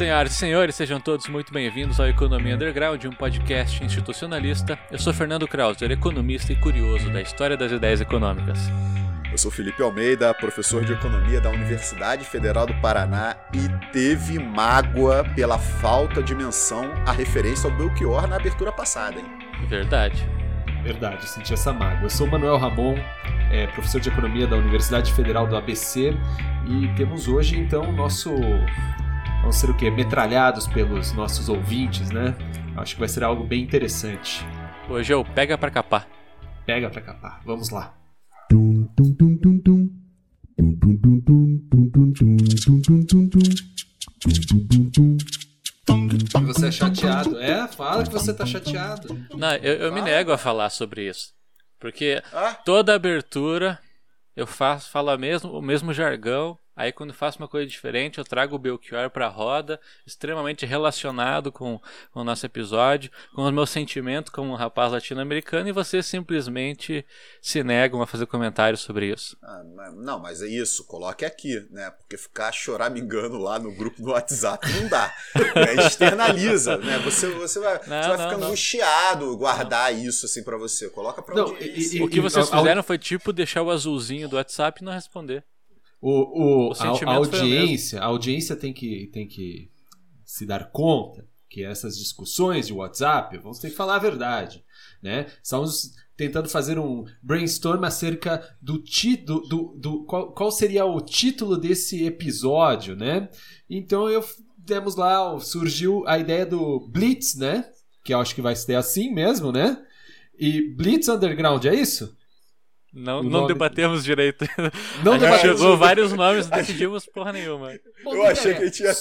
Senhoras e senhores, sejam todos muito bem-vindos ao Economia Underground, um podcast institucionalista. Eu sou Fernando Krauser, economista e curioso da história das ideias econômicas. Eu sou Felipe Almeida, professor de economia da Universidade Federal do Paraná e teve mágoa pela falta de menção à referência ao Belchior na abertura passada, hein? Verdade. Verdade, senti essa mágoa. Eu sou Manuel Ramon, é, professor de economia da Universidade Federal do ABC e temos hoje então o nosso vamos ser o quê? Metralhados pelos nossos ouvintes, né? Acho que vai ser algo bem interessante. Hoje é o Pega pra Capar. Pega pra capar. Vamos lá. Você é chateado? É, fala que você tá chateado. Não, eu, eu me nego a falar sobre isso. Porque Ah, toda abertura eu faço, falo a mesmo, o mesmo jargão. Aí quando faço uma coisa diferente, eu trago o Belchior pra roda, extremamente relacionado com, com o nosso episódio, com os meus sentimentos como um rapaz latino-americano, e vocês simplesmente se negam a fazer comentários sobre isso. ah, não, mas é isso, coloque aqui, né? Porque ficar choramingando lá no grupo do WhatsApp não dá. né? Externaliza, né? Você, você vai, você vai não, ficar não. angustiado guardar isso assim pra você. Coloca pra Não, audiência. e- O que vocês a- a- fizeram foi tipo deixar o azulzinho do WhatsApp e não responder. O, o, O a, a audiência, a audiência tem que, tem que se dar conta que essas discussões de WhatsApp, vamos ter que falar a verdade, né? Estamos tentando fazer um brainstorm acerca do título, do, do, qual, qual seria o título desse episódio, né? Então eu demos lá, surgiu a ideia do Blitz, né? Que eu acho que vai ser assim mesmo, né? E Blitz Underground, é isso? Não, O não debatemos direito. Não a gente debatemos- chegou vários nomes e decidimos porra nenhuma. Eu achei que a gente ia.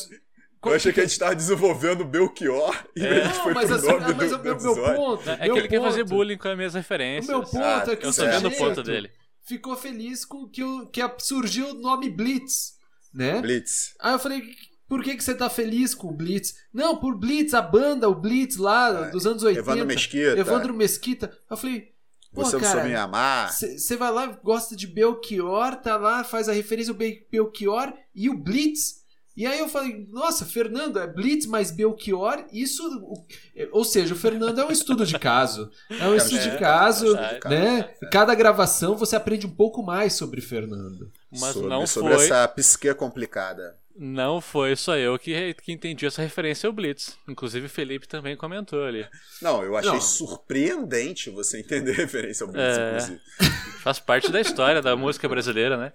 Qual Eu achei que- que a gente tava desenvolvendo o Belchior e É. a gente foi mas, pro assim, nome ah, mas do, o do meu, ponto. É que meu ele quer fazer bullying com as minhas O referências. meu ponto Ah, é que Eu o tô vendo o ponto dele. ficou feliz com que, o, que surgiu o nome Blitz, né? Blitz. Aí eu falei, por que, que você tá feliz com o Blitz? Não, por Blitz, a banda, o Blitz lá É, dos anos 80. Evandro Mesquita. Evandro Mesquita. Eu falei, pô, Você não soube me cara, amar. você vai lá, gosta de Belchior, tá lá, faz a referência ao Be- Belchior e o Blitz. E aí eu falei, nossa, Fernando, é Blitz mais Belchior, isso. o- Ou seja, o Fernando é um estudo de caso. É um estudo de é, caso, é, né? Cada gravação você aprende um pouco mais sobre Fernando. Mas sobre, não sobre foi, essa psique complicada. Não foi só eu que, que entendi essa referência ao Blitz. Inclusive o Felipe também comentou ali. Não, eu achei Não. surpreendente você entender a referência ao Blitz, É. inclusive. Faz parte da história da música brasileira, né?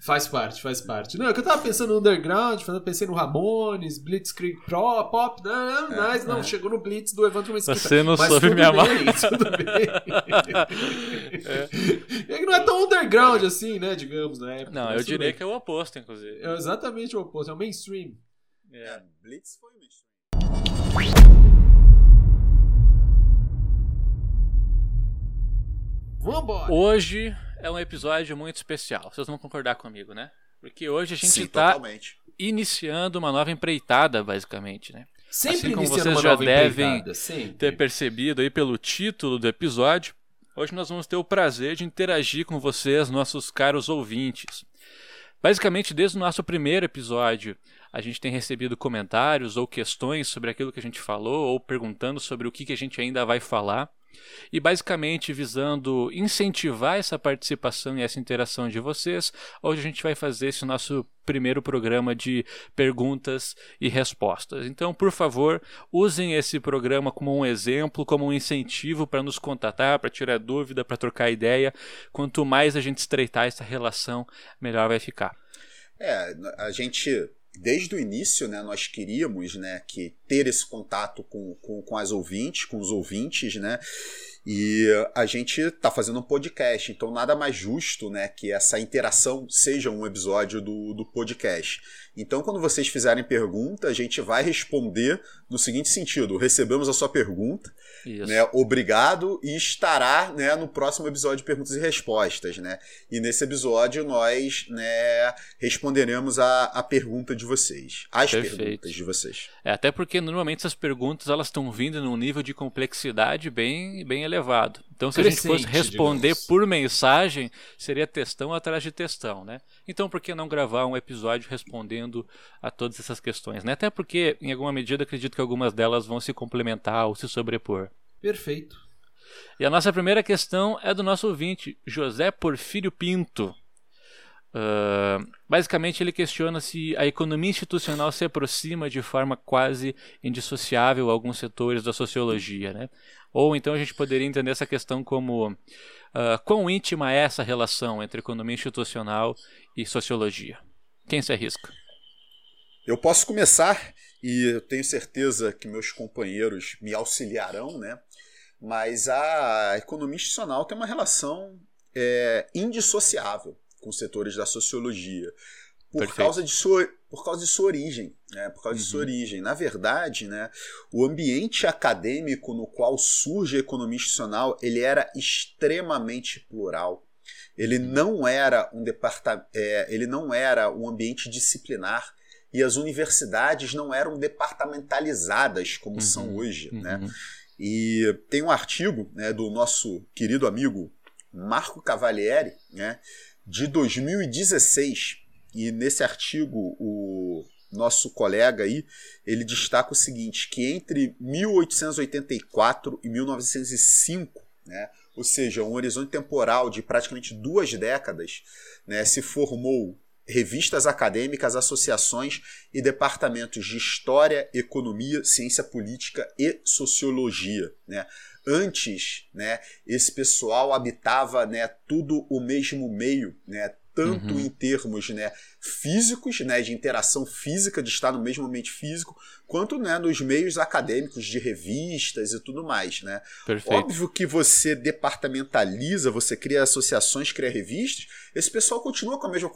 Faz parte, faz parte. Não, é que eu tava pensando no Underground, eu pensei no Ramones, Blitzkrieg Pro, Pop, não, não, mas não, chegou no Blitz do Evandro Mesquita. Você não Mas soube tudo me amar. bem, tudo bem. é. que não é tão underground assim, né, digamos, na época. Não, mas eu diria bem. que é o oposto, inclusive. É exatamente o oposto, é o mainstream. É, Blitz foi mainstream. Vambora! Hoje é um episódio muito especial. Vocês vão concordar comigo, né? Porque hoje a gente tá totalmente. iniciando uma nova empreitada, basicamente, né? Sempre assim como iniciando vocês uma já devem ter percebido aí pelo título do episódio, hoje nós vamos ter o prazer de interagir com vocês, nossos caros ouvintes. Basicamente, desde o nosso primeiro episódio, a gente tem recebido comentários ou questões sobre aquilo que a gente falou, ou perguntando sobre o que, que a gente ainda vai falar. E basicamente visando incentivar essa participação e essa interação de vocês, hoje a gente vai fazer esse nosso primeiro programa de perguntas e respostas. Então, por favor, usem esse programa como um exemplo, como um incentivo para nos contatar, para tirar dúvida, para trocar ideia. Quanto mais a gente estreitar essa relação, melhor vai ficar. É, a gente, desde o início, né, nós queríamos né, que ter esse contato com, com, com as ouvintes, com os ouvintes, né? E a gente está fazendo um podcast, então nada mais justo né, que essa interação seja um episódio do, do podcast. Então, quando vocês fizerem pergunta, a gente vai responder no seguinte sentido: recebemos a sua pergunta, Isso. né, obrigado, e estará né, no próximo episódio de perguntas e respostas. Né? E nesse episódio nós né, responderemos a, a pergunta de vocês, as Perfeito. perguntas de vocês. É, até porque porque normalmente essas perguntas elas estão vindo num nível de complexidade bem, bem elevado. Então, se Crescente, a gente fosse responder digamos. por mensagem, seria textão atrás de textão, né? Então, por que não gravar um episódio respondendo a todas essas questões, né? Até porque, em alguma medida, acredito que algumas delas vão se complementar ou se sobrepor. Perfeito. E a nossa primeira questão é do nosso ouvinte, José Porfírio Pinto. Uh, basicamente, ele questiona se a economia institucional se aproxima de forma quase indissociável a alguns setores da sociologia. Né? Ou então a gente poderia entender essa questão como uh, quão íntima é essa relação entre economia institucional e sociologia. Quem se arrisca? Eu posso começar e eu tenho certeza que meus companheiros me auxiliarão, né? Mas a economia institucional tem uma relação é, indissociável com setores da sociologia por causa de sua por causa de sua origem, né? Por causa uhum. de sua uhum. origem. Na verdade, né, o ambiente acadêmico no qual surge a economia institucional, ele era extremamente plural. Ele não era um departamento, é, ele não era um ambiente disciplinar e as universidades não eram departamentalizadas como uhum. são hoje, uhum. né? E tem um artigo né, do nosso querido amigo Marco Cavalieri, né, de 2016, e nesse artigo o nosso colega aí, ele destaca o seguinte, que entre 1884 e 1905, né, ou seja, um horizonte temporal de praticamente duas décadas, né, se formou revistas acadêmicas, associações e departamentos de História, Economia, Ciência Política e Sociologia. Né? Antes, né, esse pessoal habitava né, tudo o mesmo meio, né, tanto uhum. em termos né, físicos, né, de interação física, de estar no mesmo ambiente físico, quanto né, nos meios acadêmicos de revistas e tudo mais. Né? Perfeito. Óbvio que você departamentaliza, você cria associações, cria revistas, esse pessoal continua com a mesma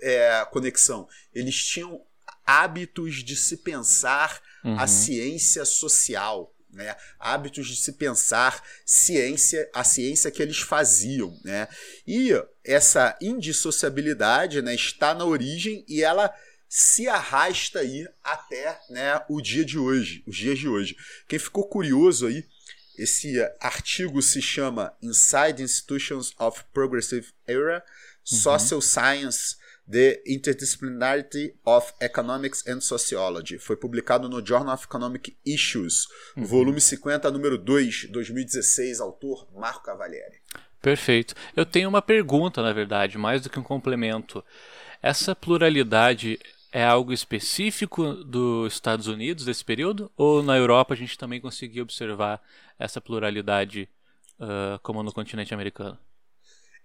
é, conexão. Eles tinham hábitos de se pensar uhum. a ciência social né? hábitos de se pensar ciência, a ciência que eles faziam. Né? E essa indissociabilidade né, está na origem e ela se arrasta aí até né, o dia de hoje, os dias de hoje. Quem ficou curioso aí, esse artigo se chama Inside Institutions of Progressive Era, uhum. Social Science The Interdisciplinarity of Economics and Sociology. Foi publicado no Journal of Economic Issues, uhum. volume 50, número 2, 2016, autor Marco Cavalieri. Perfeito. Eu tenho uma pergunta, na verdade, mais do que um complemento. Essa pluralidade é algo específico dos Estados Unidos desse período? Ou na Europa a gente também conseguiu observar essa pluralidade uh, como no continente americano?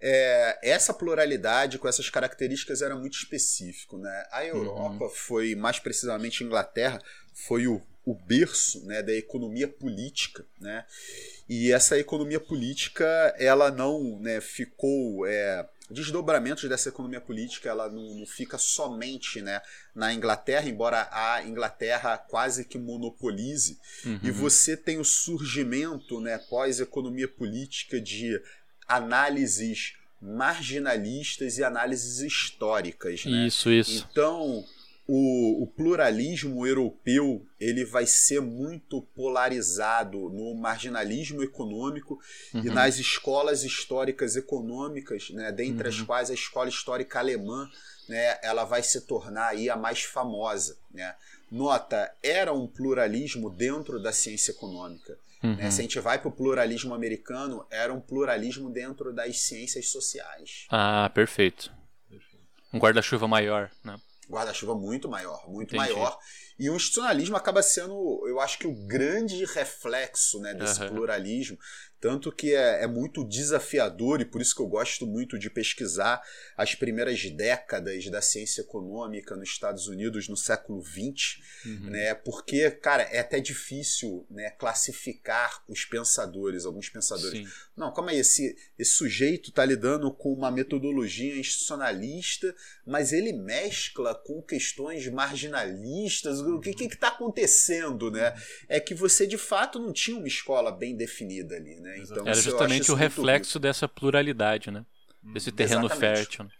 É, essa pluralidade com essas características era muito específico. Né? A Europa uhum. foi, mais precisamente a Inglaterra, foi o, o berço né, da economia política. Né? E essa economia política ela não né, ficou. É, desdobramentos dessa economia política ela não, não, fica somente né, na Inglaterra, embora a Inglaterra quase que monopolize, uhum. e você tem o surgimento né, pós-economia política de análises marginalistas e análises históricas. Né? Isso, isso. Então, o, o, pluralismo europeu ele vai ser muito polarizado no marginalismo econômico uhum. e nas escolas históricas econômicas, né, dentre uhum. as quais a escola histórica alemã né, ela vai se tornar aí a mais famosa. Né? Nota, era um pluralismo dentro da ciência econômica. Uhum. Né? Se a gente vai para o pluralismo americano, era um pluralismo dentro das ciências sociais. Ah, perfeito. Um guarda-chuva maior, né? Guarda-chuva muito maior, muito Entendi. maior. E o institucionalismo acaba sendo, eu acho que o grande reflexo né, desse uhum. pluralismo. Tanto que é, é, muito desafiador, e por isso que eu gosto muito de pesquisar as primeiras décadas da ciência econômica nos Estados Unidos no século XX, uhum. né? Porque, cara, é até difícil né, classificar os pensadores, alguns pensadores. Sim. Não, calma aí, esse, esse sujeito está lidando com uma metodologia institucionalista, mas ele mescla com questões marginalistas. O que está acontecendo, né? Uhum. É que você de fato não tinha uma escola bem definida ali, né? Né? Então, Era justamente o reflexo dessa pluralidade, né? Desse terreno Exatamente. fértil. Né?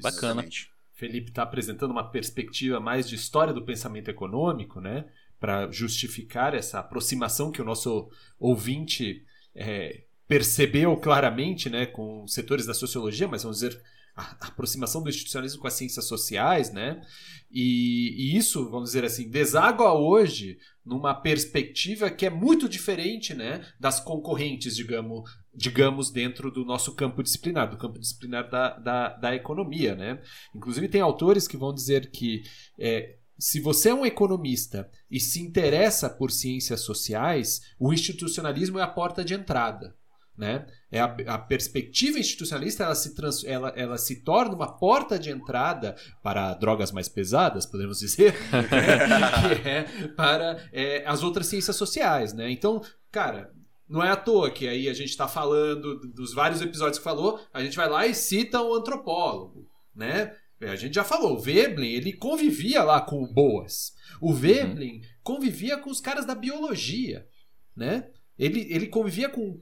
Bacana. Exatamente. Felipe está apresentando uma perspectiva mais de história do pensamento econômico, né? Para justificar essa aproximação que o nosso ouvinte é, percebeu claramente, né? Com setores da sociologia, mas vamos dizer a aproximação do institucionalismo com as ciências sociais, né? E, e, isso, vamos dizer assim, deságua hoje numa perspectiva que é muito diferente, né, das concorrentes, digamos, digamos dentro do nosso campo disciplinar, do campo disciplinar da, da, da economia, né? Inclusive tem autores que vão dizer que é, se você é um economista e se interessa por ciências sociais, o institucionalismo é a porta de entrada. Né? É a, a, perspectiva institucionalista ela se, trans, ela, ela se torna uma porta de entrada para drogas mais pesadas, podemos dizer, que é para é, as outras ciências sociais. Né? Então, cara, não é à toa que aí a gente está falando dos vários episódios que falou, a gente vai lá e cita um antropólogo. Né? É, a gente já falou, o Veblen ele convivia lá com o Boas. O Veblen uhum. convivia com os caras da biologia. Né? Ele, ele convivia com,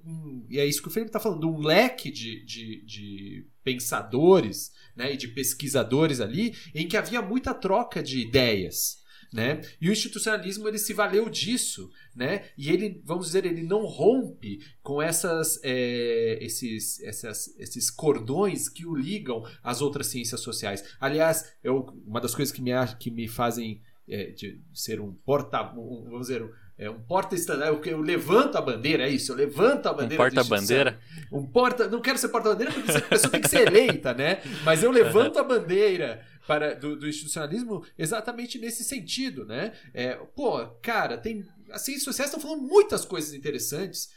e é isso que o Felipe está falando, um leque de, de, de pensadores né, e de pesquisadores ali, em que havia muita troca de ideias. Né? E o institucionalismo ele se valeu disso, né? E ele, vamos dizer, ele não rompe com essas, é, esses, essas, esses cordões que o ligam às outras ciências sociais. Aliás, eu, uma das coisas que me, que me fazem é, de ser um porta, um, vamos dizer, é um porta-estandarte. Eu, eu levanto a bandeira, é isso. Eu levanto a bandeira. Um porta-bandeira? Um porta. Não quero ser porta-bandeira porque a pessoa tem que ser eleita, né? Mas eu levanto a bandeira para, do, do, institucionalismo exatamente nesse sentido, né? É, pô, cara, tem. As ciências sociais estão falando muitas coisas interessantes.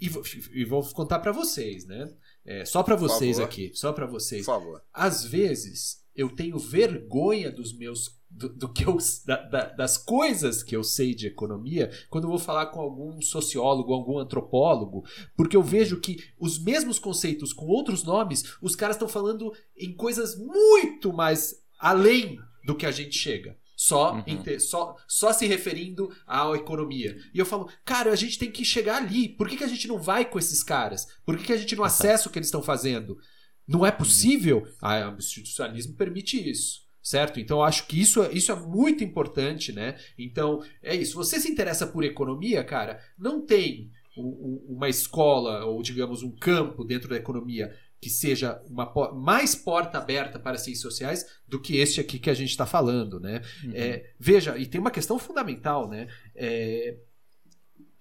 E, e vou contar para vocês, né? É, só para vocês aqui, só para vocês. Por favor. Às vezes eu tenho vergonha dos meus do, do que eu, da, da, das coisas que eu sei de economia quando eu vou falar com algum sociólogo, algum antropólogo, porque eu vejo que os mesmos conceitos com outros nomes, os caras estão falando em coisas muito mais além do que a gente chega. Só, uhum. só, só se referindo à economia. E eu falo, cara, a gente tem que chegar ali. Por que, que a gente não vai com esses caras? Por que, que a gente não acessa o que eles estão fazendo? Não é possível? Ah, o institucionalismo permite isso certo? Então eu acho que isso, isso é muito importante, né? Então é isso. Você se interessa por economia, cara? Não tem um, uma escola ou digamos um campo dentro da economia que seja uma mais porta aberta para ciências sociais do que este aqui que a gente está falando, né? Uhum. É, veja, e tem uma questão fundamental, né? É,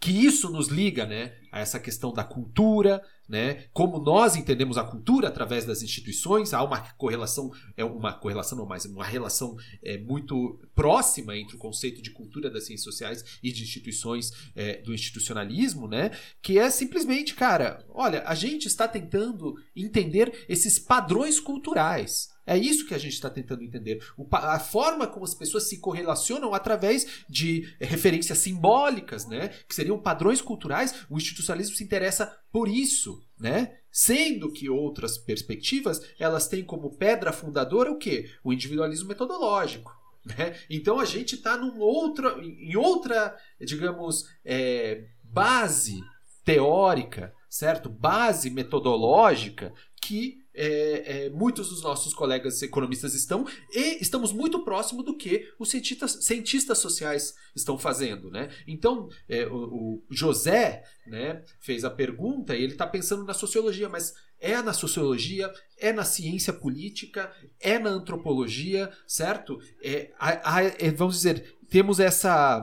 que isso nos liga, né, a essa questão da cultura, né? Como nós entendemos a cultura através das instituições, há uma correlação, é uma correlação não mais, uma relação é, muito próxima entre o conceito de cultura das ciências sociais e de instituições é, do institucionalismo, né? Que é simplesmente, cara, olha, a gente está tentando entender esses padrões culturais. É isso que a gente está tentando entender. O, a forma como as pessoas se correlacionam através de referências simbólicas, né? Que seriam padrões culturais. O institucionalismo se interessa por isso, né? Sendo que outras perspectivas elas têm como pedra fundadora o quê? O individualismo metodológico. Né? Então a gente está em outra, digamos, é, base teórica, certo? Base metodológica que é, é, muitos dos nossos colegas economistas estão, e estamos muito próximo do que os cientistas, cientistas sociais estão fazendo. Né? Então, é, o, o, José né, fez a pergunta e ele está pensando na sociologia, mas é na sociologia, é na ciência política, é na antropologia, certo? É, a, a, é, vamos dizer, temos essa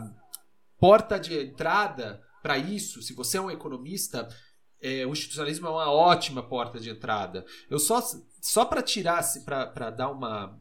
porta de entrada para isso. Se você é um economista é, o institucionalismo é uma ótima porta de entrada. Eu só, só para tirar, para dar uma,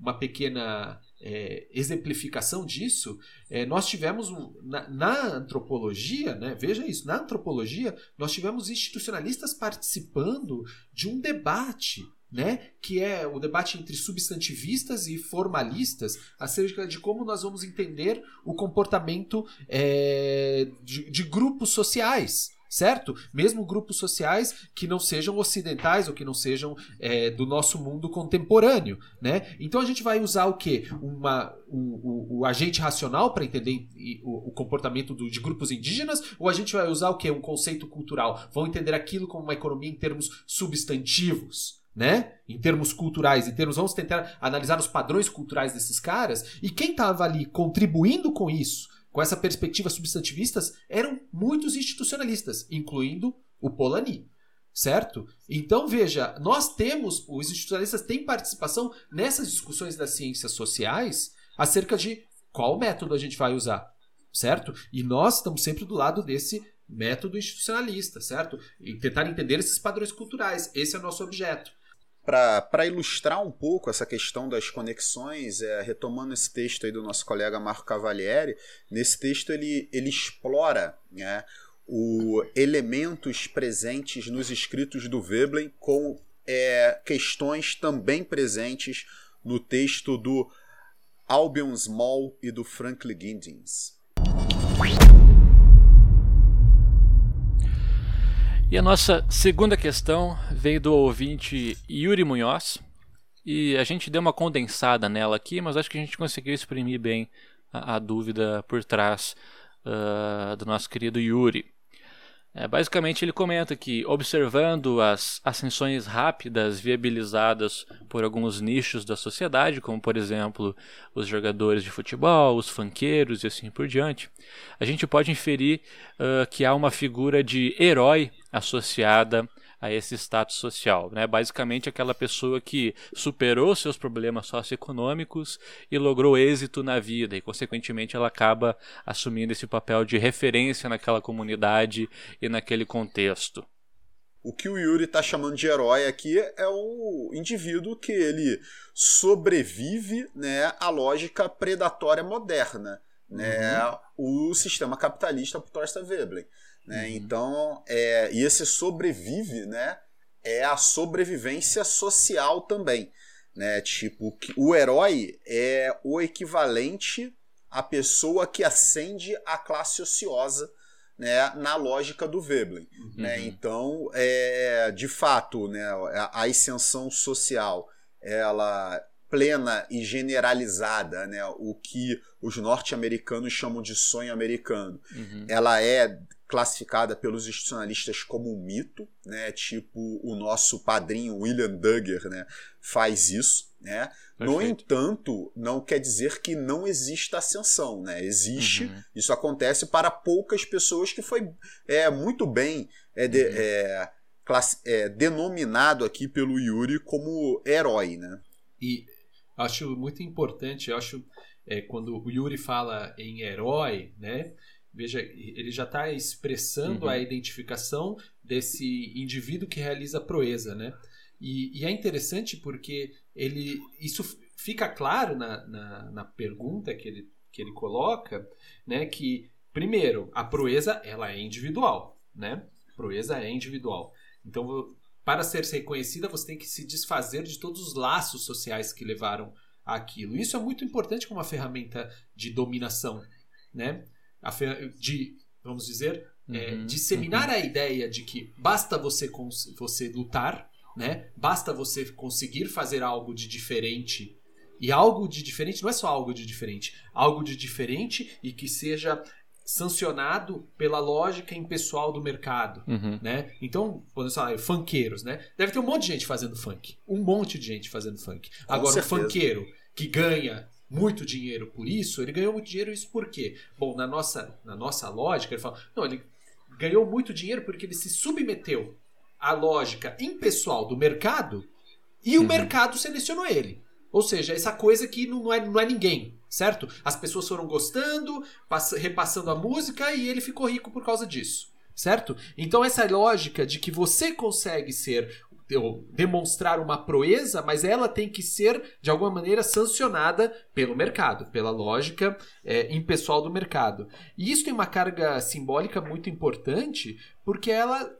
uma pequena é, exemplificação disso, é, nós tivemos um, na, na, antropologia, né, veja isso, na antropologia, nós tivemos institucionalistas participando de um debate. Né, que é o debate entre substantivistas e formalistas acerca de como nós vamos entender o comportamento é, de, de grupos sociais certo? Mesmo grupos sociais que não sejam ocidentais ou que não sejam é, do nosso mundo contemporâneo, né? Então a gente vai usar o que? Uma, o, o, o, agente racional para entender o, o comportamento do, de grupos indígenas ou a gente vai usar o que? Um conceito cultural? Vão entender aquilo como uma economia em termos substantivos, né? Em termos culturais, em termos vamos tentar analisar os padrões culturais desses caras e quem estava ali contribuindo com isso, com essa perspectiva substantivistas, eram muitos institucionalistas, incluindo o Polanyi certo? Então veja, nós temos, os institucionalistas têm participação nessas discussões das ciências sociais acerca de qual método a gente vai usar, certo? E nós estamos sempre do lado desse método institucionalista, certo? E tentar entender esses padrões culturais. Esse é o nosso objeto. Para ilustrar um pouco essa questão das conexões, é, retomando esse texto aí do nosso colega Marco Cavalieri, nesse texto ele, ele explora né, o elementos presentes nos escritos do Veblen com é, questões também presentes no texto do Albion Small e do Franklin Giddens. E a nossa segunda questão veio do ouvinte Yuri Munhoz. E a gente deu uma condensada nela aqui, mas acho que a gente conseguiu exprimir bem a, a dúvida por trás uh, do nosso querido Yuri. É, basicamente, ele comenta que, observando as ascensões rápidas viabilizadas por alguns nichos da sociedade, como por exemplo os jogadores de futebol, os fanqueiros e assim por diante, a gente pode inferir uh, que há uma figura de herói associada a esse status social. Né? Basicamente, aquela pessoa que superou seus problemas socioeconômicos e logrou êxito na vida, e, consequentemente, ela acaba assumindo esse papel de referência naquela comunidade e naquele contexto. O que o Yuri está chamando de herói aqui é o indivíduo que ele sobrevive né, à lógica predatória moderna, né, uhum. o sistema capitalista por Torsten Veblen. Né? Uhum. Então, é, e esse sobrevive, né? É a sobrevivência social também. Né? Tipo, o herói é o equivalente à pessoa que ascende à classe ociosa né, na lógica do Veblen. Uhum. Né? Então, é, de fato, né, a ascensão social ela plena e generalizada, né, o que os norte-americanos chamam de sonho americano, uhum. ela é classificada pelos institucionalistas como um mito, né? Tipo o nosso padrinho William Duggar, né? Faz isso, né? No entanto, não quer dizer que não exista ascensão, né? Existe, uhum. isso acontece para poucas pessoas que foi é, muito bem é, de, uhum. é, classe, é, denominado aqui pelo Yuri como herói, né? E acho muito importante, acho é, quando o Yuri fala em herói, né? Veja, ele já está expressando uhum. a identificação desse indivíduo que realiza a proeza, né? E, e, é interessante porque ele isso fica claro na, na, na, pergunta que ele, que ele coloca, né? Que primeiro a proeza ela é individual, né? proeza é individual. Então, para ser reconhecida, você tem que se desfazer de todos os laços sociais que levaram àquilo. Isso é muito importante como uma ferramenta de dominação, né? De, vamos dizer, é, uhum, disseminar uhum. a ideia de que basta você, você lutar, né? basta você conseguir fazer algo de diferente. E algo de diferente não é só algo de diferente, algo de diferente e que seja sancionado pela lógica impessoal do mercado, uhum. né? Então, quando você fala funkeiros, né? Deve ter um monte de gente fazendo funk, um monte de gente fazendo funk. Com Agora, certeza. o funkeiro que ganha muito dinheiro por isso, ele ganhou muito dinheiro isso por quê? Bom, na nossa, na nossa lógica, ele fala, não, ele ganhou muito dinheiro porque ele se submeteu à lógica impessoal do mercado e o uhum. mercado selecionou ele. Ou seja, essa coisa que não é, não é ninguém, certo? As pessoas foram gostando, repassando a música e ele ficou rico por causa disso, certo? Então essa lógica de que você consegue ser demonstrar uma proeza, mas ela tem que ser, de alguma maneira, sancionada pelo mercado, pela lógica é, impessoal do mercado. E isso tem uma carga simbólica muito importante, porque ela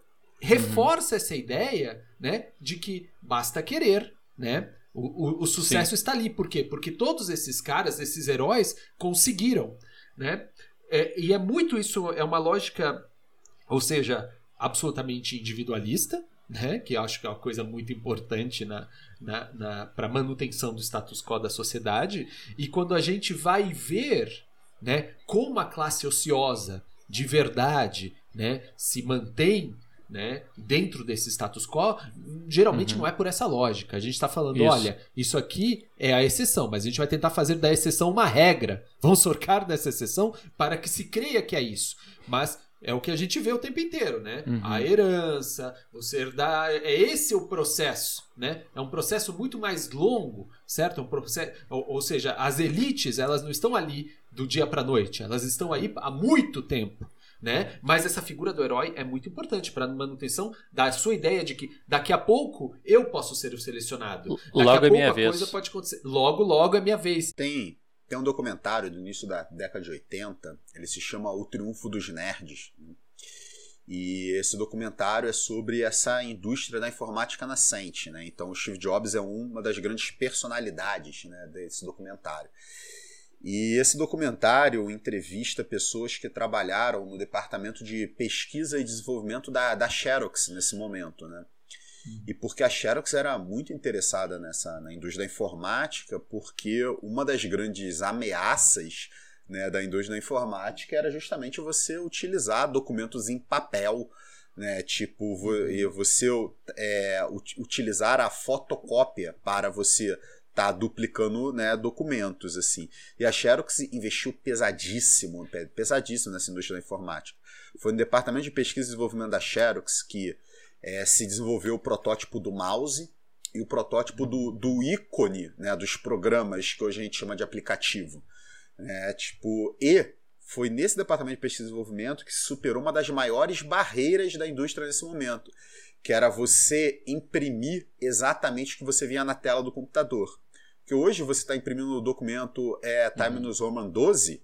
reforça uhum. essa ideia né, de que basta querer, né? O, o, o sucesso Sim. está ali. Por quê? Porque todos esses caras, esses heróis, conseguiram. Né? É, e é muito isso, é uma lógica, ou seja, absolutamente individualista, né? que eu acho que é uma coisa muito importante na, na, na para a manutenção do status quo da sociedade. E quando a gente vai ver né, como a classe ociosa de verdade né, se mantém né, dentro desse status quo, geralmente uhum. não é por essa lógica. A gente está falando, isso. olha, isso aqui é a exceção, mas a gente vai tentar fazer da exceção uma regra. Vamos sorcar dessa exceção para que se creia que é isso. Mas é o que a gente vê o tempo inteiro, né? Uhum. A herança, você herdar, é esse o processo, né? É um processo muito mais longo, certo? É um processo, ou, ou seja, as elites, elas não estão ali do dia para noite, elas estão aí há muito tempo né? Mas essa figura do herói é muito importante para a manutenção da sua ideia de que daqui a pouco eu posso ser o selecionado. Daqui logo a é pouco minha a vez. coisa pode acontecer. Logo, logo é minha vez. Tem tem um documentário do início da década de 80, ele se chama O Triunfo dos Nerds. Né? E esse documentário é sobre essa indústria da informática nascente. Né? Então, o Steve Jobs é uma das grandes personalidades né, desse documentário. E esse documentário entrevista pessoas que trabalharam no departamento de pesquisa e desenvolvimento da, da Xerox nesse momento, né? E porque a Xerox era muito interessada nessa na indústria da informática, porque uma das grandes ameaças né, da indústria da informática era justamente você utilizar documentos em papel, né, tipo você é, utilizar a fotocópia para você tá duplicando né, documentos assim. E a Xerox investiu pesadíssimo, pesadíssimo nessa indústria da informática. Foi no departamento de pesquisa e desenvolvimento da Xerox que é, se desenvolveu o protótipo do mouse e o protótipo do, do ícone né, dos programas que hoje a gente chama de aplicativo. É, tipo, e foi nesse departamento de pesquisa e desenvolvimento que se superou uma das maiores barreiras da indústria nesse momento, que era você imprimir exatamente o que você via na tela do computador. Porque hoje você está imprimindo o documento é, Time uhum. News Roman 12,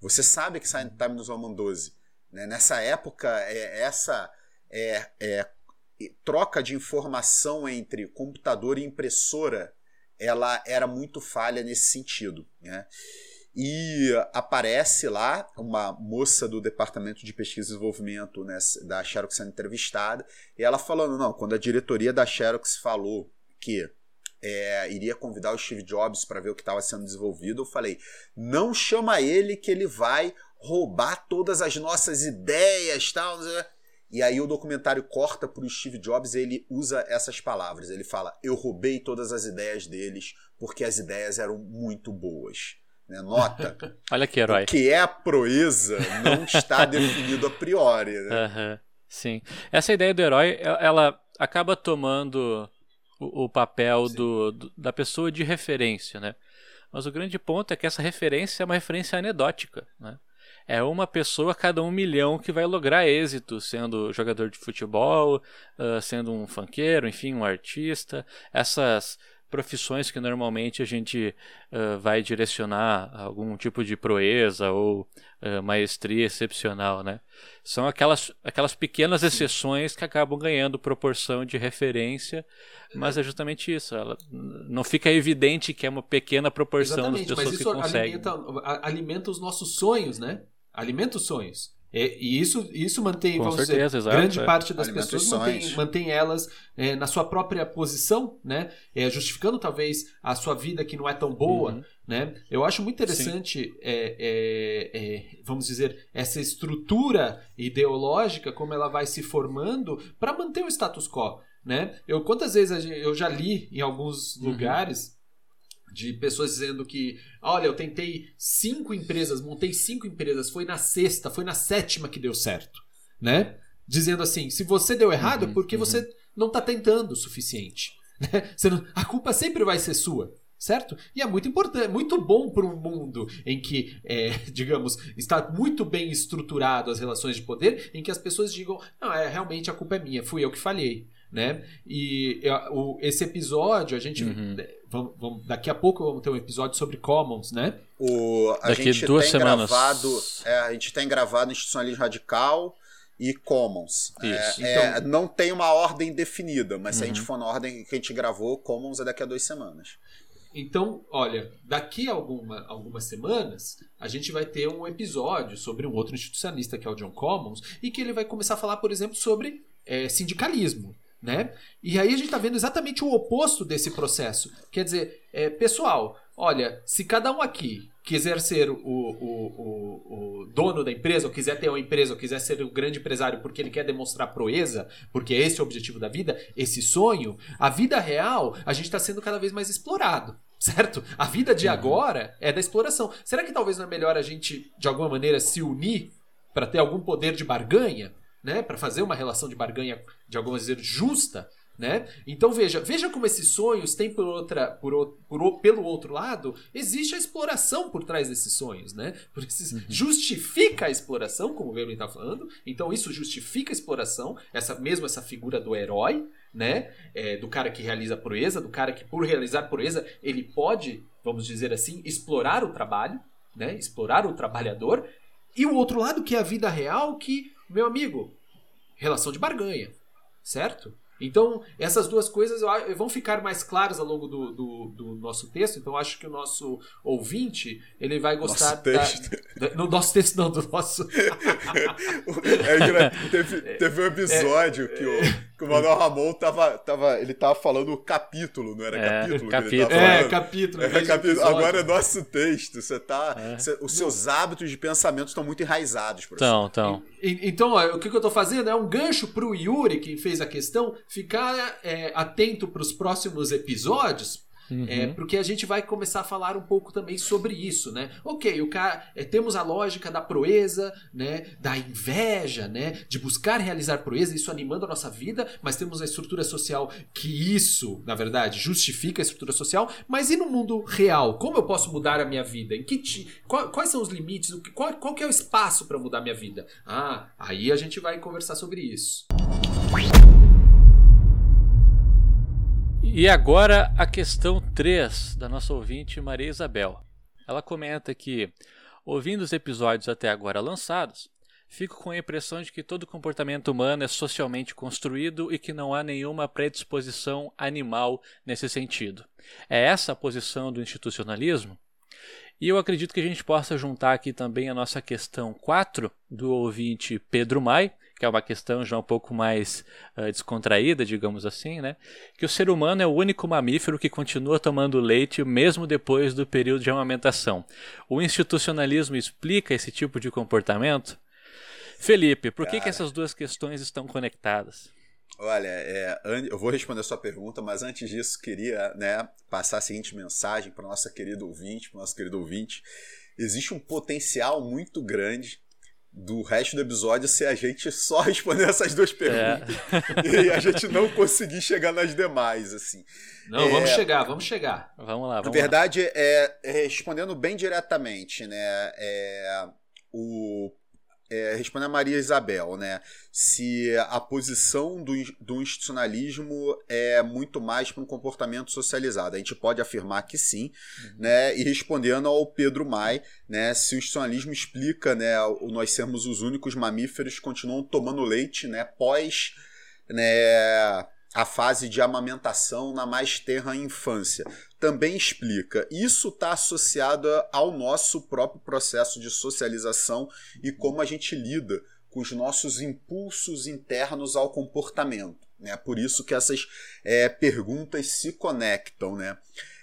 você sabe que sai Time News Roman 12. Né? Nessa época, é, essa é, é, troca de informação entre computador e impressora ela era muito falha nesse sentido. Né? E aparece lá uma moça do departamento de pesquisa e desenvolvimento né, da Xerox sendo entrevistada, e ela falando: não, quando a diretoria da Xerox falou que é, iria convidar o Steve Jobs para ver o que estava sendo desenvolvido, eu falei: não chama ele que ele vai roubar todas as nossas ideias, tal. E aí o documentário corta para o Steve Jobs e ele usa essas palavras. Ele fala: Eu roubei todas as ideias deles porque as ideias eram muito boas. Né? Nota. Olha que herói. O que é a proeza não está definido a priori. Né? Uhum. Sim. Essa ideia do herói, ela acaba tomando o, o papel do, do, da pessoa de referência, né? Mas o grande ponto é que essa referência é uma referência anedótica, né? É uma pessoa a cada um milhão que vai lograr êxito, sendo jogador de futebol, uh, sendo um funkeiro, enfim, um artista. Essas profissões que normalmente a gente uh, vai direcionar a algum tipo de proeza ou uh, maestria excepcional, né? São aquelas, aquelas pequenas exceções que acabam ganhando proporção de referência, mas é justamente isso. Ela, não fica evidente que é uma pequena proporção Exatamente, das pessoas que conseguem. Alimenta, alimenta os nossos sonhos, né? Alimenta os sonhos. E, isso, isso mantém, Com vamos certeza, dizer, exato, grande é. parte das pessoas mantém, mantém elas é, na sua própria posição, né? É, justificando talvez a sua vida que não é tão boa, uhum. né? Eu acho muito interessante, é, é, é, vamos dizer, essa estrutura ideológica, como ela vai se formando para manter o status quo, né? Eu, quantas vezes eu já li em alguns uhum. lugares de pessoas dizendo que, olha, eu tentei cinco empresas, montei cinco empresas, foi na sexta, foi na sétima que deu certo, né? Dizendo assim, se você deu errado, uhum, porque uhum. você não está tentando o suficiente. Né? Não, a culpa sempre vai ser sua certo? E é muito importante, muito bom para um mundo em que, é, digamos, está muito bem estruturado as relações de poder, em que as pessoas digam, não, é realmente a culpa é minha, fui eu que falhei, né? E o, esse episódio a gente uhum. Vamos, vamos, daqui a pouco vamos ter um episódio sobre Commons, né? O, a daqui gente duas tem semanas. gravado. É, a gente tem gravado institucionalismo radical e Commons. Isso. É, então, é, não tem uma ordem definida, mas uhum. se a gente uhum. for na ordem que a gente gravou, Commons é daqui a duas semanas. Então, olha, daqui a alguma, algumas semanas, a gente vai ter um episódio sobre um outro institucionalista, que é o John Commons, e que ele vai começar a falar, por exemplo, sobre é, sindicalismo. Né? E aí a gente está vendo exatamente o oposto desse processo. Quer dizer, é, pessoal, olha, se cada um aqui quiser ser o, o, o, o, dono da empresa, ou quiser ter uma empresa, ou quiser ser o grande empresário porque ele quer demonstrar proeza, porque esse é o objetivo da vida, esse sonho, a vida real, a gente está sendo cada vez mais explorado. Certo? A vida de uhum. agora é da exploração. Será que talvez não é melhor a gente, de alguma maneira, se unir para ter algum poder de barganha? Né? Para fazer uma relação de barganha, de alguma maneira, justa? Né? Então veja, veja como esses sonhos têm por outra, por, por, pelo outro lado, existe a exploração por trás desses sonhos, né? Porque uhum. justifica a exploração, como o Velen está falando. Então isso justifica a exploração, essa mesmo essa figura do herói, né? É, do cara que realiza a proeza, do cara que por realizar proeza ele pode, vamos dizer assim, explorar o trabalho, né? Explorar o trabalhador. E o outro lado que é a vida real, que meu amigo, relação de barganha, certo? Então, essas duas coisas vão ficar mais claras ao longo do, do, do, nosso texto. Então, acho que o nosso ouvinte ele vai gostar. Nosso texto. Da, no nosso texto, não, do nosso. é, teve, teve um episódio é, que, o, que o Manuel Ramon tava, tava, ele tava falando o capítulo, não era é, capítulo? capítulo. é, capítulo. É, capítulo. Agora é nosso texto. Você tá, é. você, os seus hábitos de pensamento estão muito enraizados. Então, então. Então, o que, que eu estou fazendo é um gancho para o Yuri, que fez a questão, ficar é, atento para os próximos episódios, Uhum. É, porque a gente vai começar a falar um pouco também sobre isso, né? Ok, o cara, é, temos a lógica da proeza, né? Da inveja, né? De buscar realizar proeza, isso animando a nossa vida, mas temos a estrutura social que isso, na verdade, justifica a estrutura social. Mas e no mundo real? Como eu posso mudar a minha vida? Em que qual, quais são os limites? Qual, qual que é o espaço para mudar a minha vida? Ah, aí a gente vai conversar sobre isso. E agora a questão 3 da nossa ouvinte Maria Isabel. Ela comenta que, ouvindo os episódios até agora lançados, fico com a impressão de que todo comportamento humano é socialmente construído e que não há nenhuma predisposição animal nesse sentido. É essa a posição do institucionalismo? E eu acredito que a gente possa juntar aqui também a nossa questão 4 do ouvinte Pedro Mai, que é uma questão já um pouco mais uh, descontraída, digamos assim, né? Que o ser humano é o único mamífero que continua tomando leite mesmo depois do período de amamentação. O institucionalismo explica esse tipo de comportamento? Felipe, por que, que essas duas questões estão conectadas? Olha, é, eu vou responder a sua pergunta, mas antes disso queria né, passar a seguinte mensagem para nossa querida ouvinte, para nosso querido ouvinte. Existe um potencial muito grande do resto do episódio ser a gente só responder essas duas perguntas é. e a gente não conseguir chegar nas demais, assim. Não, é, vamos chegar, vamos chegar. Vamos lá. Vamos na verdade, lá. É, é, respondendo bem diretamente, né? É, o é, responder a Maria Isabel, né? Se a posição do, do institucionalismo é muito mais para um comportamento socializado. A gente pode afirmar que sim, uhum. né? E respondendo ao Pedro Mai, né? Se o institucionalismo explica, né? O, nós sermos os únicos mamíferos que continuam tomando leite, né? Pós, né? a fase de amamentação na mais terra infância. Também explica. Isso está associado ao nosso próprio processo de socialização e como a gente lida com os nossos impulsos internos ao comportamento. Né? Por isso que essas é, perguntas se conectam. Né?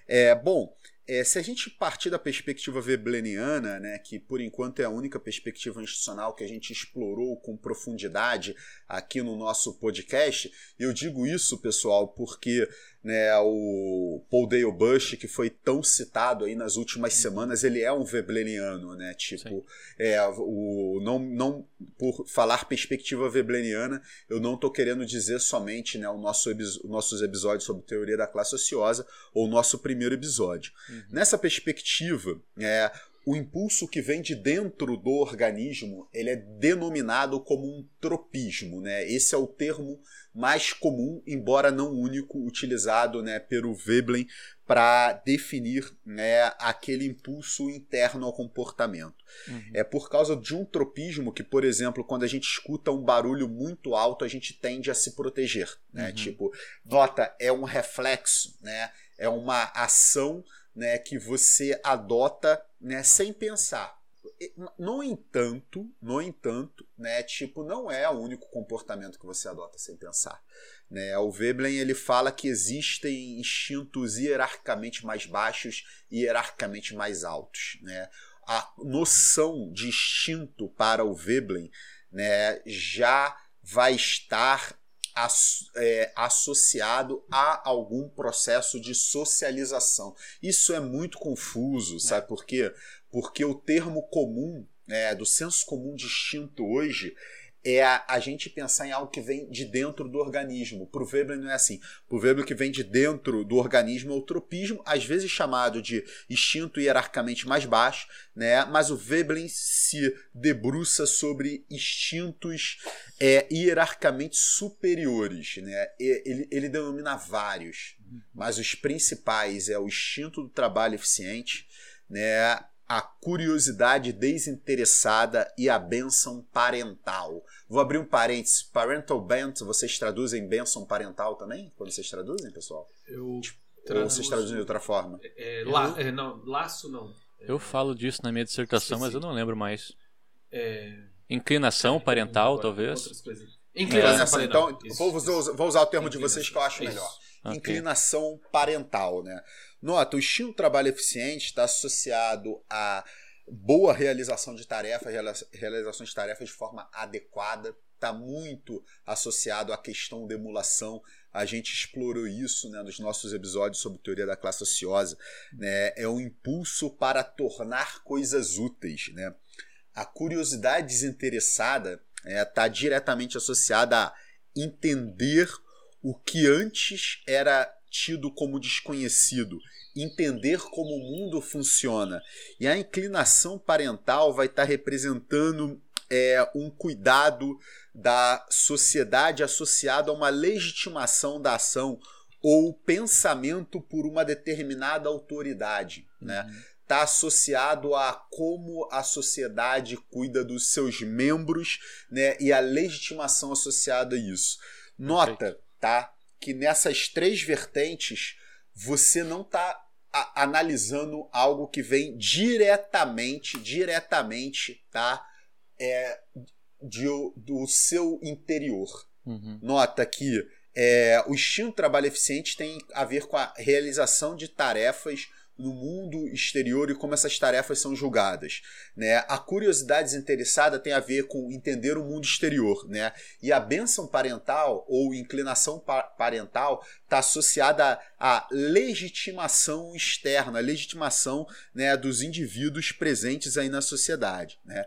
É, bom, é, se a gente partir da perspectiva vebleniana, né, que por enquanto é a única perspectiva institucional que a gente explorou com profundidade aqui no nosso podcast, eu digo isso, pessoal, porque né, o Paul Dale Bush, que foi tão citado aí nas últimas semanas, ele é um vebleniano, né? Tipo, é, o, não, não por falar perspectiva vebleniana, eu não estou querendo dizer somente né, o nosso, os nossos episódios sobre teoria da classe ociosa ou o nosso primeiro episódio. Uhum. Nessa perspectiva, é, o impulso que vem de dentro do organismo ele é denominado como um tropismo. Né? Esse é o termo mais comum, embora não único, utilizado né, pelo Veblen para definir né, aquele impulso interno ao comportamento. Uhum. É por causa de um tropismo que, por exemplo, quando a gente escuta um barulho muito alto, a gente tende a se proteger. Né? Uhum. Tipo, nota, é um reflexo, né? é uma ação né, que você adota né, sem pensar. No entanto, no entanto, né, tipo, não é o único comportamento que você adota sem pensar. Né? O Veblen ele fala que existem instintos hierarquicamente mais baixos e hierarquicamente mais altos. Né? A noção de instinto para o Veblen né, já vai estar é, associado a algum processo de socialização. Isso é muito confuso, sabe é. por quê? Porque o termo comum, é, do senso comum distinto hoje, é a, a, gente pensar em algo que vem de dentro do organismo. Para o Veblen não é assim. Para o o que vem de dentro do organismo é o tropismo, às vezes chamado de instinto hierarquicamente mais baixo, né? mas o Veblen se debruça sobre instintos é, hierarquicamente superiores. Né? Ele, ele denomina vários, mas os principais é o instinto do trabalho eficiente, né? A curiosidade desinteressada e a bênção parental. Vou abrir um parênteses. Parental bent, vocês traduzem bênção parental também? Quando vocês traduzem, pessoal? Eu Ou vocês traduzem de outra forma? É, é, la, é, não, laço não. Eu falo disso na minha dissertação, mas eu não lembro mais. É... Inclinação parental, talvez. Inclinação parental. Então, vou usar, vou usar, o termo de vocês que eu acho melhor. Okay. Inclinação parental, né? Nota, o estilo trabalho eficiente está associado a boa realização de tarefas, realização de tarefas de forma adequada, está muito associado à questão de emulação. A gente explorou isso né, nos nossos episódios sobre teoria da classe ociosa. Né? É um impulso para tornar coisas úteis. Né? A curiosidade desinteressada está é, tá diretamente associada a entender o que antes era tido como desconhecido, entender como o mundo funciona. E a inclinação parental vai estar representando é, um cuidado da sociedade associado a uma legitimação da ação ou pensamento por uma determinada autoridade, né? uhum. né? Está associado a como a sociedade cuida dos seus membros, né? E a legitimação associada a isso. Nota, tá? que nessas três vertentes você não está analisando algo que vem diretamente, diretamente, tá? É, de, do seu interior. Uhum. Nota que é, o instinto de trabalho eficiente tem a ver com a realização de tarefas no mundo exterior e como essas tarefas são julgadas. Né? A curiosidade desinteressada tem a ver com entender o mundo exterior. Né? E a bênção parental ou inclinação parental está associada à legitimação externa, a legitimação né, dos indivíduos presentes aí na sociedade. Né?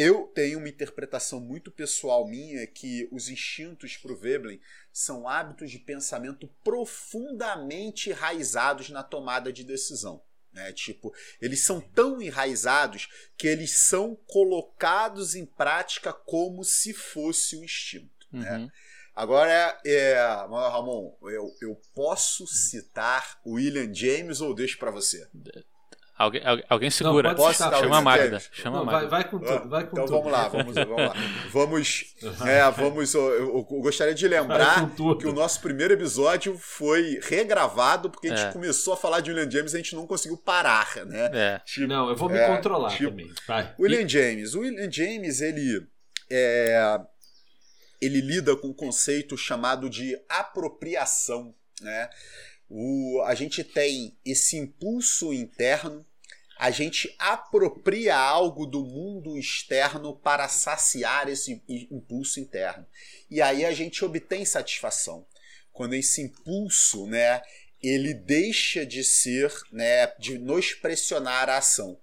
Eu tenho uma interpretação muito pessoal minha que os instintos para o Veblen são hábitos de pensamento profundamente enraizados na tomada de decisão. Né? Tipo, eles são tão enraizados que eles são colocados em prática como se fosse um instinto. Né? Uhum. Né? Agora, é, Ramon, eu, eu posso citar William James ou deixo para você? Alguém, alguém segura. Não, Posso chama a Magda. Chama não, Magda. Vai, vai, com tudo, vai com então tudo. vamos lá, vamos, vamos lá. Vamos. É, vamos eu, eu, gostaria de lembrar que o nosso primeiro episódio foi regravado porque a gente é. começou a falar de William James e a gente não conseguiu parar, né? É. Tipo, não, eu vou me é, controlar tipo, também. Vai. William e... James. O William James, ele. É, ele lida com um conceito chamado de apropriação, né? O, a gente tem esse impulso interno a gente apropria algo do mundo externo para saciar esse impulso interno. E aí a gente obtém satisfação. Quando esse impulso, né, ele deixa de ser, né, de nos pressionar a ação.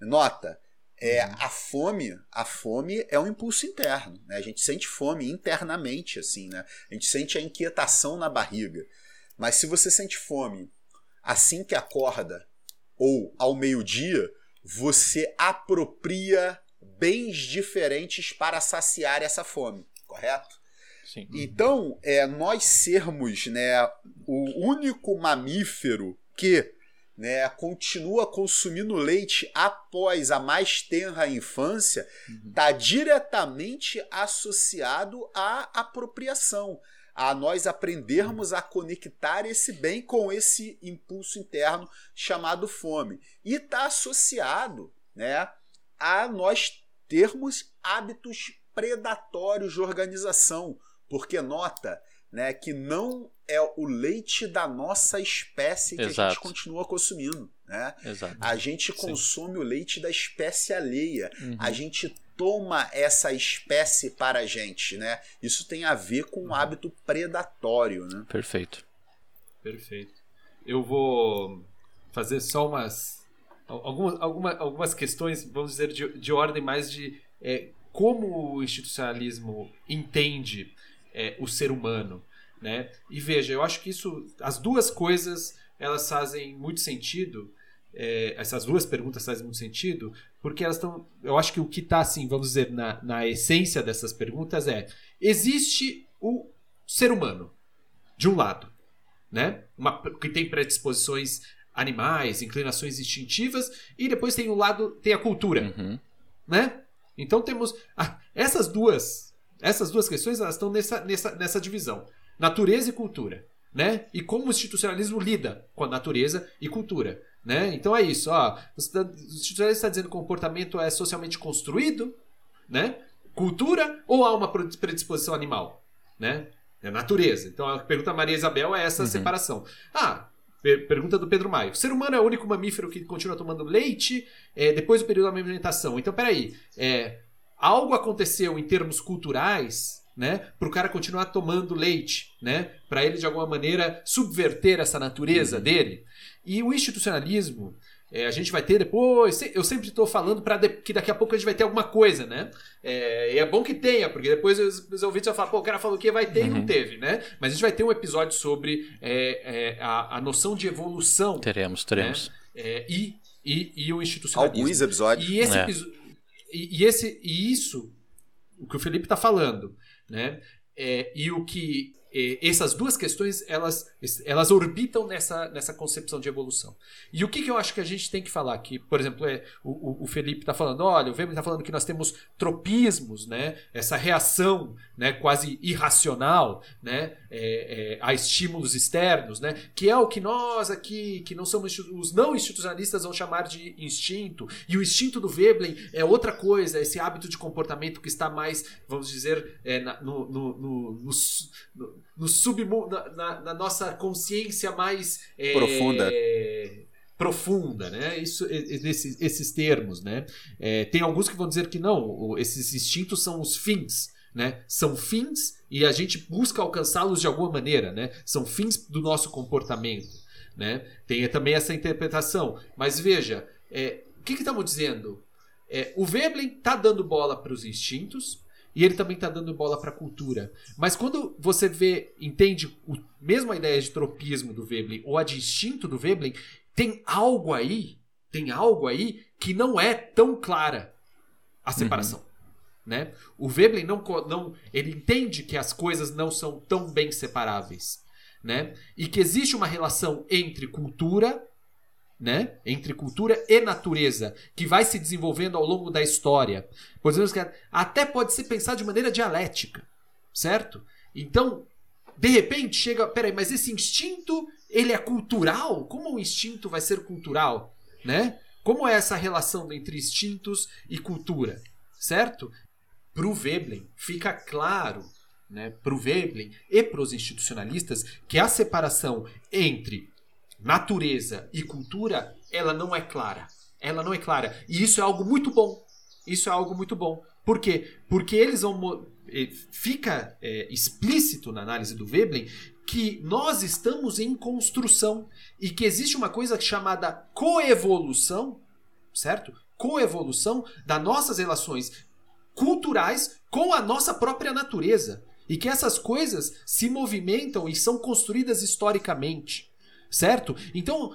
Nota, é, uhum. a fome, a fome é um impulso interno, né? A gente sente fome internamente assim, né? A gente sente a inquietação na barriga. Mas se você sente fome assim que acorda, ou ao meio-dia, você apropria bens diferentes para saciar essa fome, correto? Sim. Então, é, nós sermos né, o único mamífero que né, continua consumindo leite após a mais tenra infância, está uhum. diretamente associado à apropriação, a nós aprendermos a conectar esse bem com esse impulso interno chamado fome. E está associado né, a nós termos hábitos predatórios de organização, porque nota né, que não é o leite da nossa espécie que Exato. a gente continua consumindo. Né? Exato. A gente consome Sim. o leite da espécie alheia. Uhum. A gente toma essa espécie para a gente. Né? Isso tem a ver com um hábito predatório. Né? Perfeito. Perfeito. Eu vou fazer só umas algumas, algumas, algumas questões, vamos dizer, de, de ordem mais de é, como o institucionalismo entende é, o ser humano. Né? E veja, eu acho que isso, as duas coisas, elas fazem muito sentido. É, essas duas perguntas fazem muito sentido, porque elas estão. Eu acho que o que está, assim, vamos dizer, na, na essência dessas perguntas é: existe o ser humano, de um lado, né? Uma, que tem predisposições animais, inclinações instintivas, e depois tem o lado, tem a cultura, uhum. né? Então temos ah, essas duas essas duas questões elas estão nessa, nessa, nessa divisão. Natureza e cultura. Né? E como o institucionalismo lida com a natureza e cultura. Né? Então é isso. Ó, tá, o institucionalismo está dizendo que o comportamento é socialmente construído, né? cultura, ou há uma predisposição animal? Né? É natureza. Então a pergunta da Maria Isabel é essa uhum. separação. Ah, Pergunta do Pedro Maio. O ser humano é o único mamífero que continua tomando leite é, depois do período da alimentação. Então, peraí. É, algo aconteceu em termos culturais, né, para o cara continuar tomando leite, né, para ele de alguma maneira subverter essa natureza uhum. dele. E o institucionalismo, é, a gente vai ter depois. Eu sempre estou falando para que daqui a pouco a gente vai ter alguma coisa, né? É, e é bom que tenha, porque depois os, os ouvintes vão falar, pô, o cara falou que vai ter uhum. e não uhum. teve, né? Mas a gente vai ter um episódio sobre é, é a, a, noção de evolução. Teremos, teremos. Né? É, e, e, e o institucionalismo. Alguns episódios. E esse episódio e, e, esse, e isso, o que o Felipe está falando, né? É, e o que essas duas questões elas, elas orbitam nessa, nessa concepção de evolução. E o que, que eu acho que a gente tem que falar aqui? Por exemplo, é, o, o Felipe está falando, olha, o Weber está falando que nós temos tropismos, né? essa reação né? quase irracional né? É, é, a estímulos externos, né? que é o que nós aqui, que não somos os não institucionalistas, vão chamar de instinto. E o instinto do Veblen é outra coisa, esse hábito de comportamento que está mais, vamos dizer, é, na, no, no, no, no no submundo, na, na, na, nossa consciência mais é, profunda. profunda, né? Isso, esses, esses termos, né? É, tem alguns que vão dizer que não, esses instintos são os fins, né? São fins e a gente busca alcançá-los de alguma maneira, né? São fins do nosso comportamento, né? Tem também essa interpretação. Mas veja, é, o que estamos dizendo? É, o Veblen está dando bola para os instintos, e ele também está dando bola para a cultura. Mas quando você vê, entende o, mesmo a ideia de tropismo do Veblen ou a de instinto do Veblen, tem algo aí, tem algo aí que não é tão clara a uhum. separação. Uhum. Né? O Veblen não, não, ele entende que as coisas não são tão bem separáveis, né? E que existe uma relação entre cultura né, entre cultura e natureza, que vai se desenvolvendo ao longo da história. Podemos até pode ser pensado de maneira dialética, certo? Então, de repente chega, peraí, mas esse instinto, ele é cultural? Como o instinto vai ser cultural, né? Como é essa relação entre instintos e cultura, certo? Para o Veblen fica claro, né, para o Veblen e para os institucionalistas que a separação entre natureza e cultura, ela não é clara. Ela não é clara. E isso é algo muito bom. Isso é algo muito bom. Por quê? Porque eles vão. Fica é, explícito na análise do Veblen que nós estamos em construção e que existe uma coisa chamada coevolução, certo? Coevolução das nossas relações culturais com a nossa própria natureza. E que essas coisas se movimentam e são construídas historicamente. Certo? Então,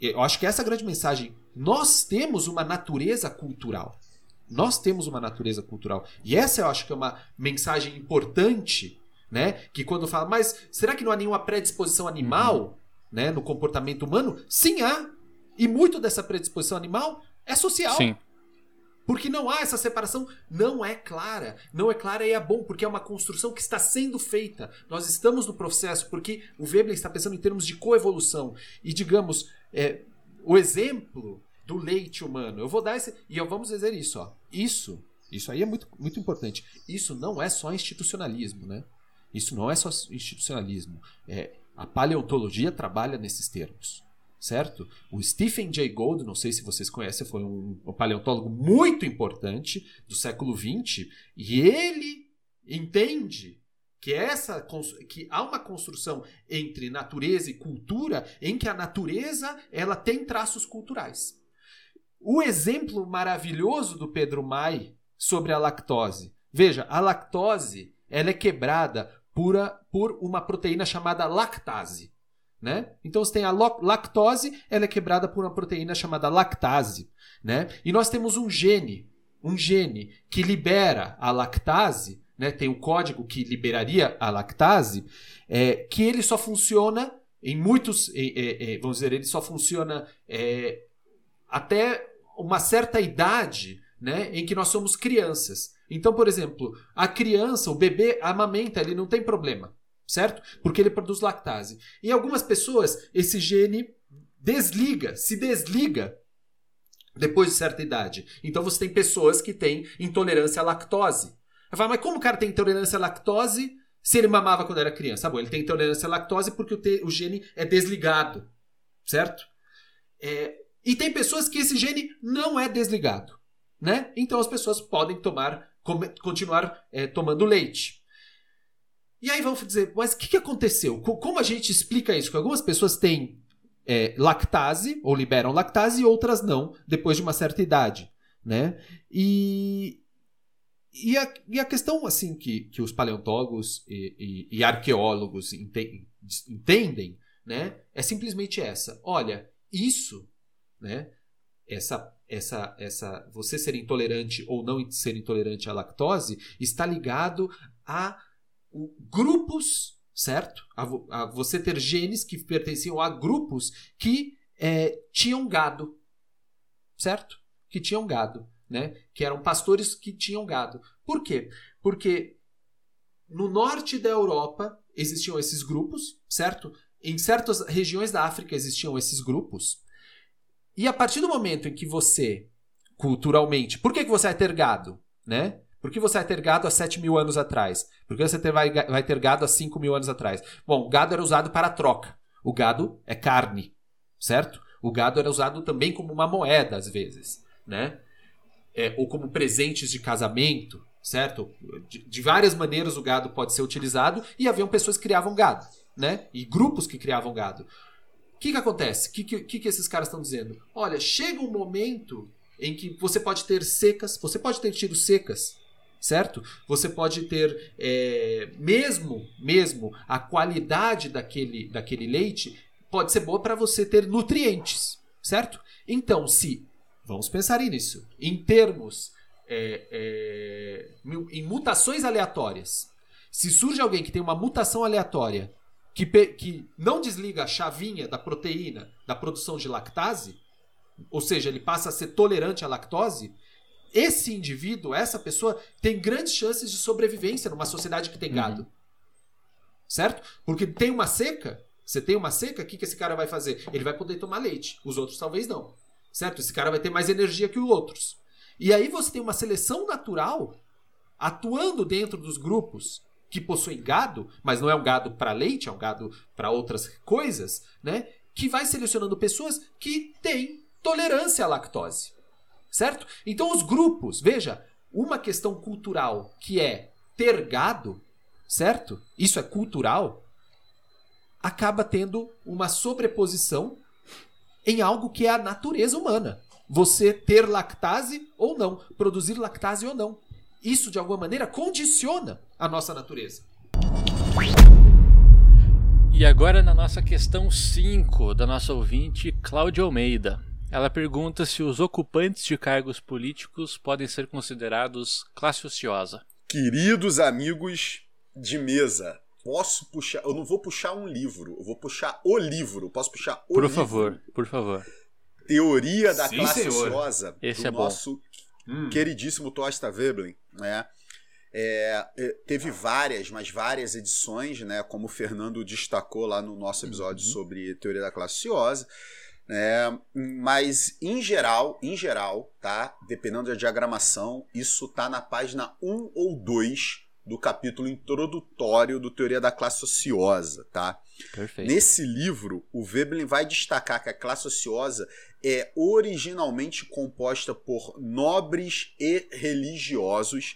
eu acho que essa é a grande mensagem. Nós temos uma natureza cultural. Nós temos uma natureza cultural. E essa eu acho que é uma mensagem importante, né? Que quando fala, mas será que não há nenhuma predisposição animal, né, no comportamento humano? Sim, há. E muito dessa predisposição animal é social. Sim. Porque não há essa separação, não é clara. Não é clara e é bom, porque é uma construção que está sendo feita. Nós estamos no processo, porque o Veblen está pensando em termos de coevolução. E, digamos, é, o exemplo do leite humano. Eu vou dar esse. E vamos dizer isso, ó. Isso, isso aí é muito, muito importante. Isso não é só institucionalismo, né? Isso não é só institucionalismo. É, a paleontologia trabalha nesses termos, certo? O Stephen Jay Gould, não sei se vocês conhecem, foi um, paleontólogo muito importante do século XX e ele entende que essa que há uma construção entre natureza e cultura em que a natureza ela tem traços culturais. O exemplo maravilhoso do Pedro Mai sobre a lactose. Veja, a lactose ela é quebrada por, por uma proteína chamada lactase. Né? Então você tem a lactose, ela é quebrada por uma proteína chamada lactase. Né? E nós temos um gene, um gene que libera a lactase né, tem um código que liberaria a lactase, é, que ele só funciona em muitos, é, é, vamos dizer, ele só funciona é, até uma certa idade né, em que nós somos crianças. Então, por exemplo, a criança, o bebê amamenta, ele não tem problema, certo? Porque ele produz lactase. Em algumas pessoas, esse gene desliga, se desliga depois de certa idade. Então você tem pessoas que têm intolerância à lactose. Falo, mas como o cara tem intolerância à lactose se ele mamava quando era criança? Ah, bom, ele tem intolerância à lactose porque o, o gene é desligado, certo? É, e tem pessoas que esse gene não é desligado, né? Então as pessoas podem tomar, continuar é, tomando leite. E aí vamos dizer, mas o que, que aconteceu? Como a gente explica isso? Que algumas pessoas têm é, lactase, ou liberam lactase, e outras não, depois de uma certa idade. Né? E, e a, e a questão assim que, que os paleontólogos e, e, e arqueólogos ente, entendem né, é simplesmente essa. Olha, isso, né, essa, essa, essa, você ser intolerante ou não ser intolerante à lactose está ligado a grupos, certo? A, a você ter genes que pertenciam a grupos que é, tinham gado, certo? Que tinham gado né? Que eram pastores que tinham gado. Por quê? Porque no norte da Europa existiam esses grupos, certo? Em certas regiões da África existiam esses grupos. E a partir do momento em que você, culturalmente, por que, que você vai ter gado? Né? Por que você vai ter gado há 7 mil anos atrás? Por que você ter, vai, vai ter gado há 5 mil anos atrás? Bom, o gado era usado para troca. O gado é carne, certo? O gado era usado também como uma moeda, às vezes, né? é, ou como presentes de casamento, certo? De, de, várias maneiras o gado pode ser utilizado e haviam pessoas que criavam gado, né? E grupos que criavam gado. O que, que acontece? O que, que, que esses caras estão dizendo? Olha, chega um momento em que você pode ter secas, você pode ter tido secas, certo? Você pode ter é, mesmo, mesmo a qualidade daquele, daquele leite pode ser boa para você ter nutrientes, certo? Então, se Vamos pensar nisso. Em termos. É, é, em mutações aleatórias. Se surge alguém que tem uma mutação aleatória que, que não desliga a chavinha da proteína da produção de lactase, ou seja, ele passa a ser tolerante à lactose, esse indivíduo, essa pessoa, tem grandes chances de sobrevivência numa sociedade que tem gado. Uhum. Certo? Porque tem uma seca, você tem uma seca, o que, que esse cara vai fazer? Ele vai poder tomar leite, os outros talvez não certo? Esse cara vai ter mais energia que os outros. E aí você tem uma seleção natural atuando dentro dos grupos que possuem gado, mas não é um gado para leite, é um gado para outras coisas, né? Que vai selecionando pessoas que têm tolerância à lactose. Certo? Então os grupos, veja, uma questão cultural que é ter gado, certo? Isso é cultural, acaba tendo uma sobreposição em algo que é a natureza humana. Você ter lactase ou não, produzir lactase ou não. Isso, de alguma maneira, condiciona a nossa natureza. E agora na nossa questão 5 da nossa ouvinte Cláudia Almeida. Ela pergunta se os ocupantes de cargos políticos podem ser considerados classe ociosa. Queridos amigos de mesa, posso puxar. Eu não vou puxar um livro, eu vou puxar o livro. Posso puxar o por livro. Por favor, por favor. Teoria da Sim, classe senhor. ociosa Esse do é nosso hum. queridíssimo Tosta Veblen, né? É, é, teve várias, mas várias edições, né? Como o Fernando destacou lá no nosso episódio uhum. sobre teoria da classe ociosa. É, mas em geral, em geral, tá? Dependendo da diagramação, isso tá na página 1 ou 2 do capítulo introdutório do Teoria da Classe Ociosa, tá? Perfeito. Nesse livro, o Veblen vai destacar que a classe ociosa é originalmente composta por nobres e religiosos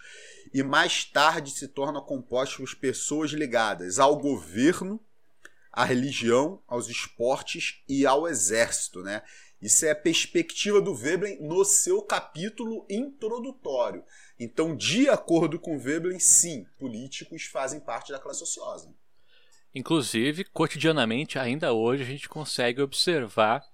e mais tarde se torna composta por pessoas ligadas ao governo, à religião, aos esportes e ao exército, né? Isso é a perspectiva do Veblen no seu capítulo introdutório. Então, de acordo com Veblen, sim, políticos fazem parte da classe ociosa. Inclusive, cotidianamente, ainda hoje, a gente consegue observar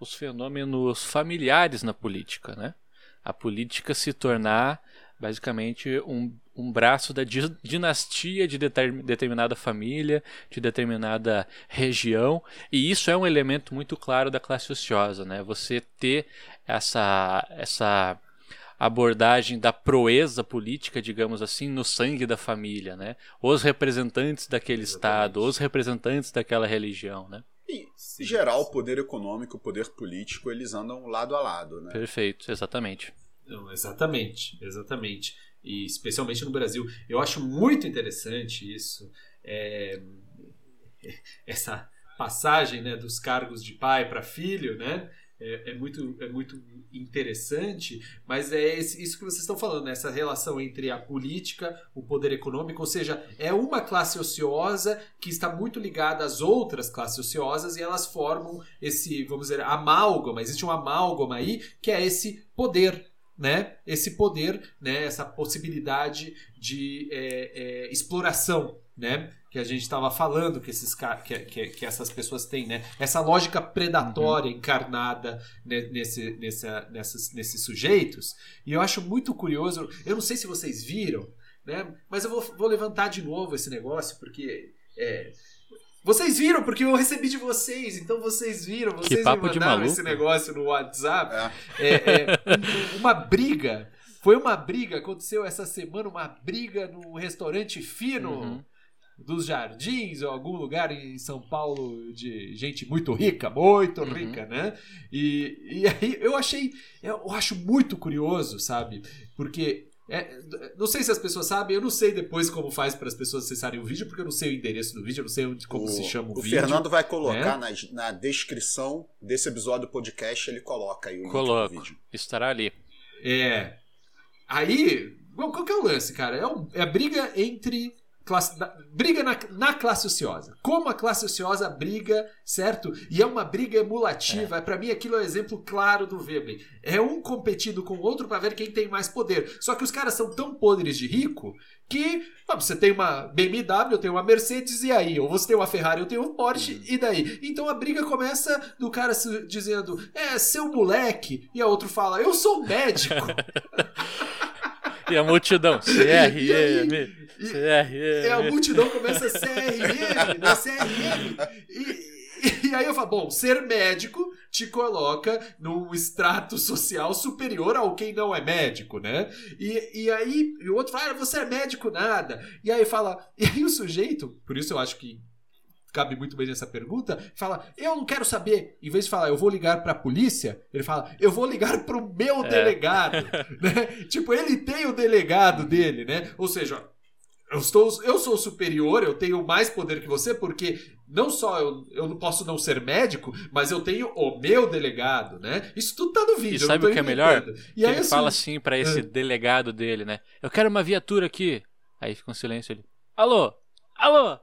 os fenômenos familiares na política, né? A política se tornar basicamente um, um braço da dinastia de determinada família, de determinada região, e isso é um elemento muito claro da classe ociosa, né? Você ter essa essa abordagem da proeza política, digamos assim, no sangue da família, né? Os representantes daquele Exatamente. estado, os representantes daquela religião, né? E, em geral, o poder econômico, o poder político, eles andam lado a lado, né? Perfeito, exatamente. Não, exatamente, exatamente. E especialmente no Brasil. Eu acho muito interessante isso. É, essa passagem né, dos cargos de pai para filho, né? É, é, muito, é muito interessante, mas é esse, isso que vocês estão falando, né? essa relação entre a política, o poder econômico, ou seja, é uma classe ociosa que está muito ligada às outras classes ociosas e elas formam esse, vamos dizer, amálgama, existe um amálgama aí que é esse poder né, esse poder, né, essa possibilidade de é, é, exploração, né, que a gente estava falando que esses que, que, que, essas pessoas têm, né, essa lógica predatória uhum. encarnada nesse, nessa, nessas, nesses sujeitos. E eu acho muito curioso. Eu não sei se vocês viram, né, mas eu vou, vou levantar de novo esse negócio porque é, vocês viram, porque eu recebi de vocês, então vocês viram, vocês que papo me mandaram esse negócio no WhatsApp. É. É, é, uma briga. Foi uma briga, aconteceu essa semana, uma briga num restaurante fino. Uhum dos jardins ou algum lugar em São Paulo de gente muito rica, muito uhum. rica, né? E, e aí eu achei, eu acho muito curioso, sabe? Porque é, não sei se as pessoas sabem, eu não sei depois como faz para as pessoas acessarem o vídeo, porque eu não sei o endereço do vídeo, eu não sei onde, como o, se chama o, o vídeo. O Fernando vai colocar né? na, na, descrição desse episódio do podcast, ele coloca aí o Coloco. link do vídeo. Estará ali. É. Aí, qual que é o lance, cara? É, um, é a briga entre Classe, na, briga na, na, classe ociosa. Como a classe ociosa briga, certo? E é uma briga emulativa. É. Para mim, aquilo é um exemplo claro do Veblen. É um competindo com o outro para ver quem tem mais poder. Só que os caras são tão podres de rico que você tem uma BMW, eu tenho uma Mercedes, e aí? Ou você tem uma Ferrari, eu tenho um Porsche, uhum. e daí? Então a briga começa do cara dizendo, é, seu moleque, e a outro fala, eu sou médico. e a multidão, CRM, CRM. E a multidão começa CRM, né? CRM. E, e aí eu falo, bom, ser médico te coloca num extrato social superior ao quem não é médico, né? E, e aí o outro fala, ah, você é médico nada. E aí fala, e aí o sujeito, por isso eu acho que cabe muito bem nessa pergunta, fala: Eu não quero saber. Em vez de falar, eu vou ligar para a polícia, ele fala: Eu vou ligar para o meu é. delegado. né? Tipo, ele tem o delegado dele, né? Ou seja, eu, estou, eu sou superior, eu tenho mais poder que você, porque não só eu, eu não posso não ser médico, mas eu tenho o meu delegado, né? Isso tudo tá no vídeo. E sabe o que é melhor? E aí, ele assim, fala assim para esse uh, delegado dele, né? Eu quero uma viatura aqui. Aí fica um silêncio ali. Alô, Alô!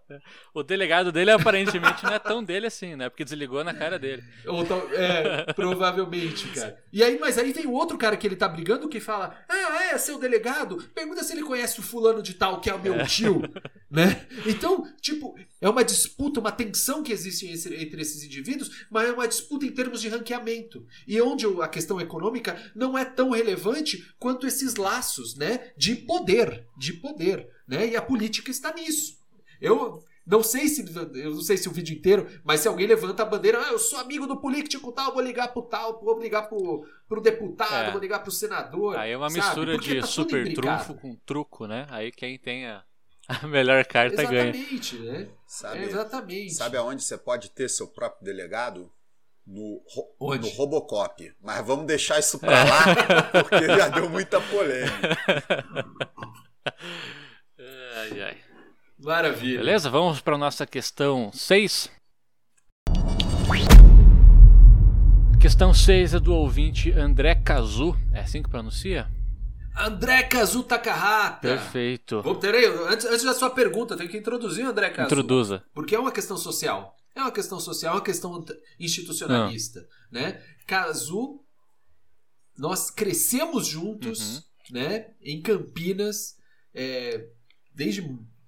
O delegado dele aparentemente não é tão dele assim, né? Porque desligou na cara dele. Ou, é, provavelmente, cara. E aí, mas aí tem o outro cara que ele tá brigando que fala: Ah, é, seu delegado? Pergunta se ele conhece o fulano de tal, que é o meu é. tio. né? Então, tipo, é uma disputa, uma tensão que existe entre esses indivíduos, mas é uma disputa em termos de ranqueamento. E onde a questão econômica não é tão relevante quanto esses laços, né? De poder. De poder. Né? E a política está nisso. Eu não sei se eu não sei se o vídeo inteiro, mas se alguém levanta a bandeira, ah, eu sou amigo do político tal, vou ligar pro tal, vou ligar pro, pro deputado, é. vou ligar pro senador. Aí é uma sabe? mistura Porque de tá super trunfo com truco, né? Aí quem tem a, a melhor carta exatamente, ganha. Exatamente, né? Sabe, é exatamente. Sabe aonde você pode ter seu próprio delegado? no, Onde? no Robocop. Mas vamos deixar isso pra lá, porque já deu muita polêmica. Ai, ai. Maravilha. Beleza? Vamos para nossa questão 6. Questão 6 é do ouvinte André Cazu. É assim que pronuncia? André Kazu Takahata. Perfeito. Vou, peraí, antes, antes da sua pergunta, tenho que introduzir o André Kazu. Introduza. Porque é uma questão social. É uma questão social, é uma questão institucionalista. Né? Kazu, nós crescemos juntos né? em Campinas, é, desde,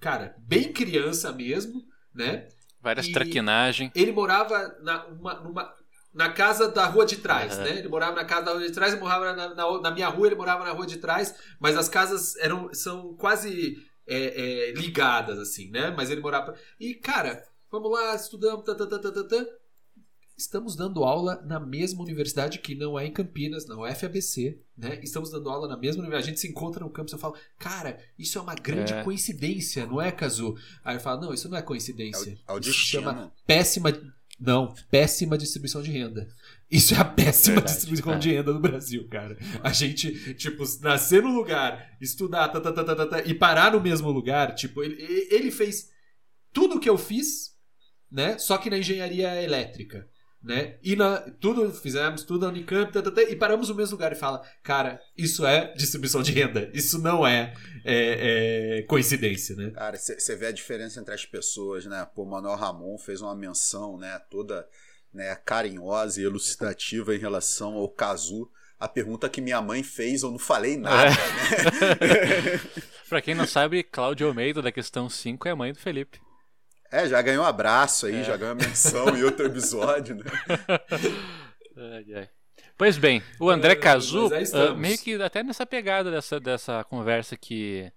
cara, bem criança mesmo. Né? Várias traquinagens. Ele morava na, uma- numa- na casa da rua de trás, Aham. né? Ele morava na casa da rua de trás, morava na, na- na minha rua, ele morava na rua de trás, mas as casas eram são quase é, é, ligadas, assim, né? Mas ele morava. E, cara, vamos lá, estudamos, tá, tá, tá, tá. Estamos dando aula na mesma universidade que não é em Campinas, na UFABC, né? Estamos dando aula na mesma universidade. A gente se encontra no campus e eu falo, cara, isso é uma grande É. coincidência, não é, Kazu? Aí eu falo, não, isso não é É coincidência. o, é o Isso destino. chama péssima. Não, péssima distribuição de renda. Isso é a péssima Verdade, distribuição é. de renda no Brasil, cara. A gente, tipo, nascer no lugar, estudar tá, tá, tá, tá, tá, tá, e parar no mesmo lugar, tipo, ele, ele fez tudo o que eu fiz, né? Só que na engenharia elétrica. Né? E na, tudo fizemos, tudo na Unicamp, tá, e paramos no mesmo lugar e fala, cara, isso é distribuição de renda, isso não é, é, é coincidência, né? Cara, você vê a diferença entre as pessoas, né? Pô, Manuel Ramon fez uma menção, né? Toda né, carinhosa e elucidativa em relação ao Cazu. A pergunta que minha mãe fez, eu não falei nada, né? Pra quem não sabe, Cláudio Almeida, da questão 5, é a mãe do Felipe. É, já ganhou um abraço aí, É. já ganhou menção em outro episódio, né? Ai, ai. Pois bem, o André Ah, Cazu, ah, meio que até nessa pegada dessa, dessa conversa que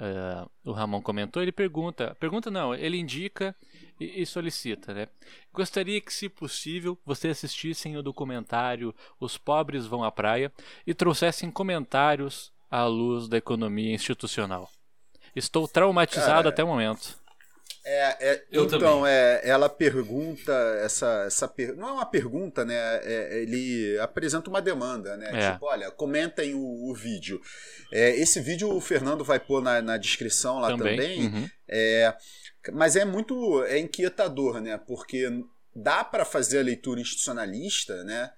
ah, o Ramon comentou, ele pergunta, pergunta não, ele indica e, e solicita, né? Gostaria que, se possível, vocês assistissem o documentário Os Pobres Vão à Praia e trouxessem comentários à luz da economia institucional. Estou traumatizado Cara, até o momento. É, é, Eu então, também. é, ela pergunta essa, essa per- não é uma pergunta, né? É- ele apresenta uma demanda, né? É. Tipo, olha, comentem o, o vídeo. É, esse vídeo o Fernando vai pôr na, na descrição lá também. Também. Uhum. É, mas é muito é inquietador, né? Porque dá para fazer a leitura institucionalista, né?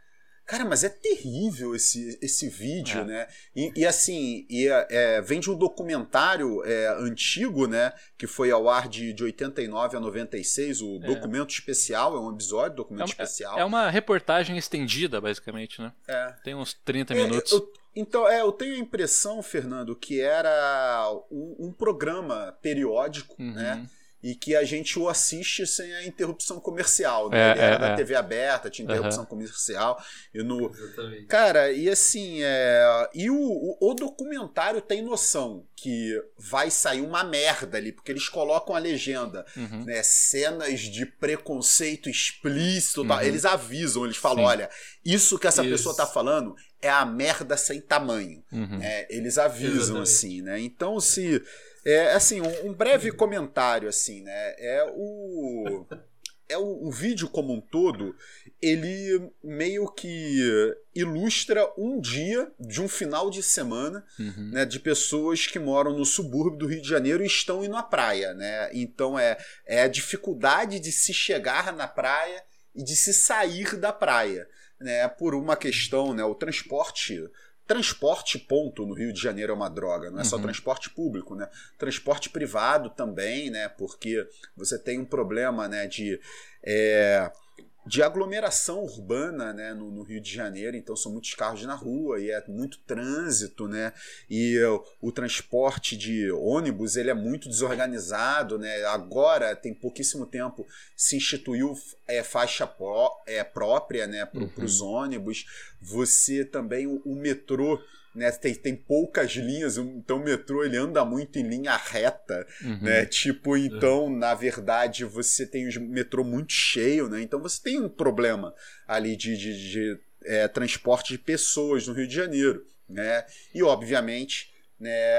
Cara, mas é terrível esse, esse vídeo, É. né? E, e assim, e, é, vem de um documentário é, antigo, né? Que foi ao ar de, de 89 a 96, o É. documento especial, é um episódio, documento É- especial. É uma reportagem estendida, basicamente, né? É. Tem uns 30 É, minutos. eu- então, é, eu tenho a impressão, Fernando, que era um, um programa periódico, Uhum. né? E que a gente o assiste sem a interrupção comercial, né? É, Ele era é, da é. TV aberta, tinha interrupção comercial. E no, Exatamente. Cara, e assim, é... e o, o, o documentário tem noção que vai sair uma merda ali, porque eles colocam a legenda, Uhum. né? Cenas de preconceito explícito, tal. Uhum. eles avisam, eles falam: Sim. olha, isso que essa Isso. pessoa tá falando é a merda sem tamanho. Uhum. né? Eles avisam, Exatamente. assim, né? Então, se. É, assim, um, um breve comentário, assim, né? É o. É o, o vídeo como um todo, ele meio que ilustra um dia de um final de semana Uhum. né, de pessoas que moram no subúrbio do Rio de Janeiro e estão indo à praia, né? Então é, é a dificuldade de se chegar na praia e de se sair da praia, né? Por uma questão, né? O transporte transporte ponto no Rio de Janeiro é uma droga, não é só Uhum. transporte público, né? Transporte privado também, né? Porque você tem um problema, né? De é, de aglomeração urbana né, no, no Rio de Janeiro, então são muitos carros na rua e é muito trânsito, né? E o, o transporte de ônibus ele é muito desorganizado, né? Agora tem pouquíssimo tempo se instituiu é, faixa pró, é, própria, né, para Uhum. os ônibus. Você também o, o metrô né, tem, tem poucas linhas, então o metrô ele anda muito em linha reta, Uhum. né? Tipo, então, na verdade, você tem o metrô muito cheio, né? Então você tem um problema ali de, de, de, é, transporte de pessoas no Rio de Janeiro, né? E, obviamente, né,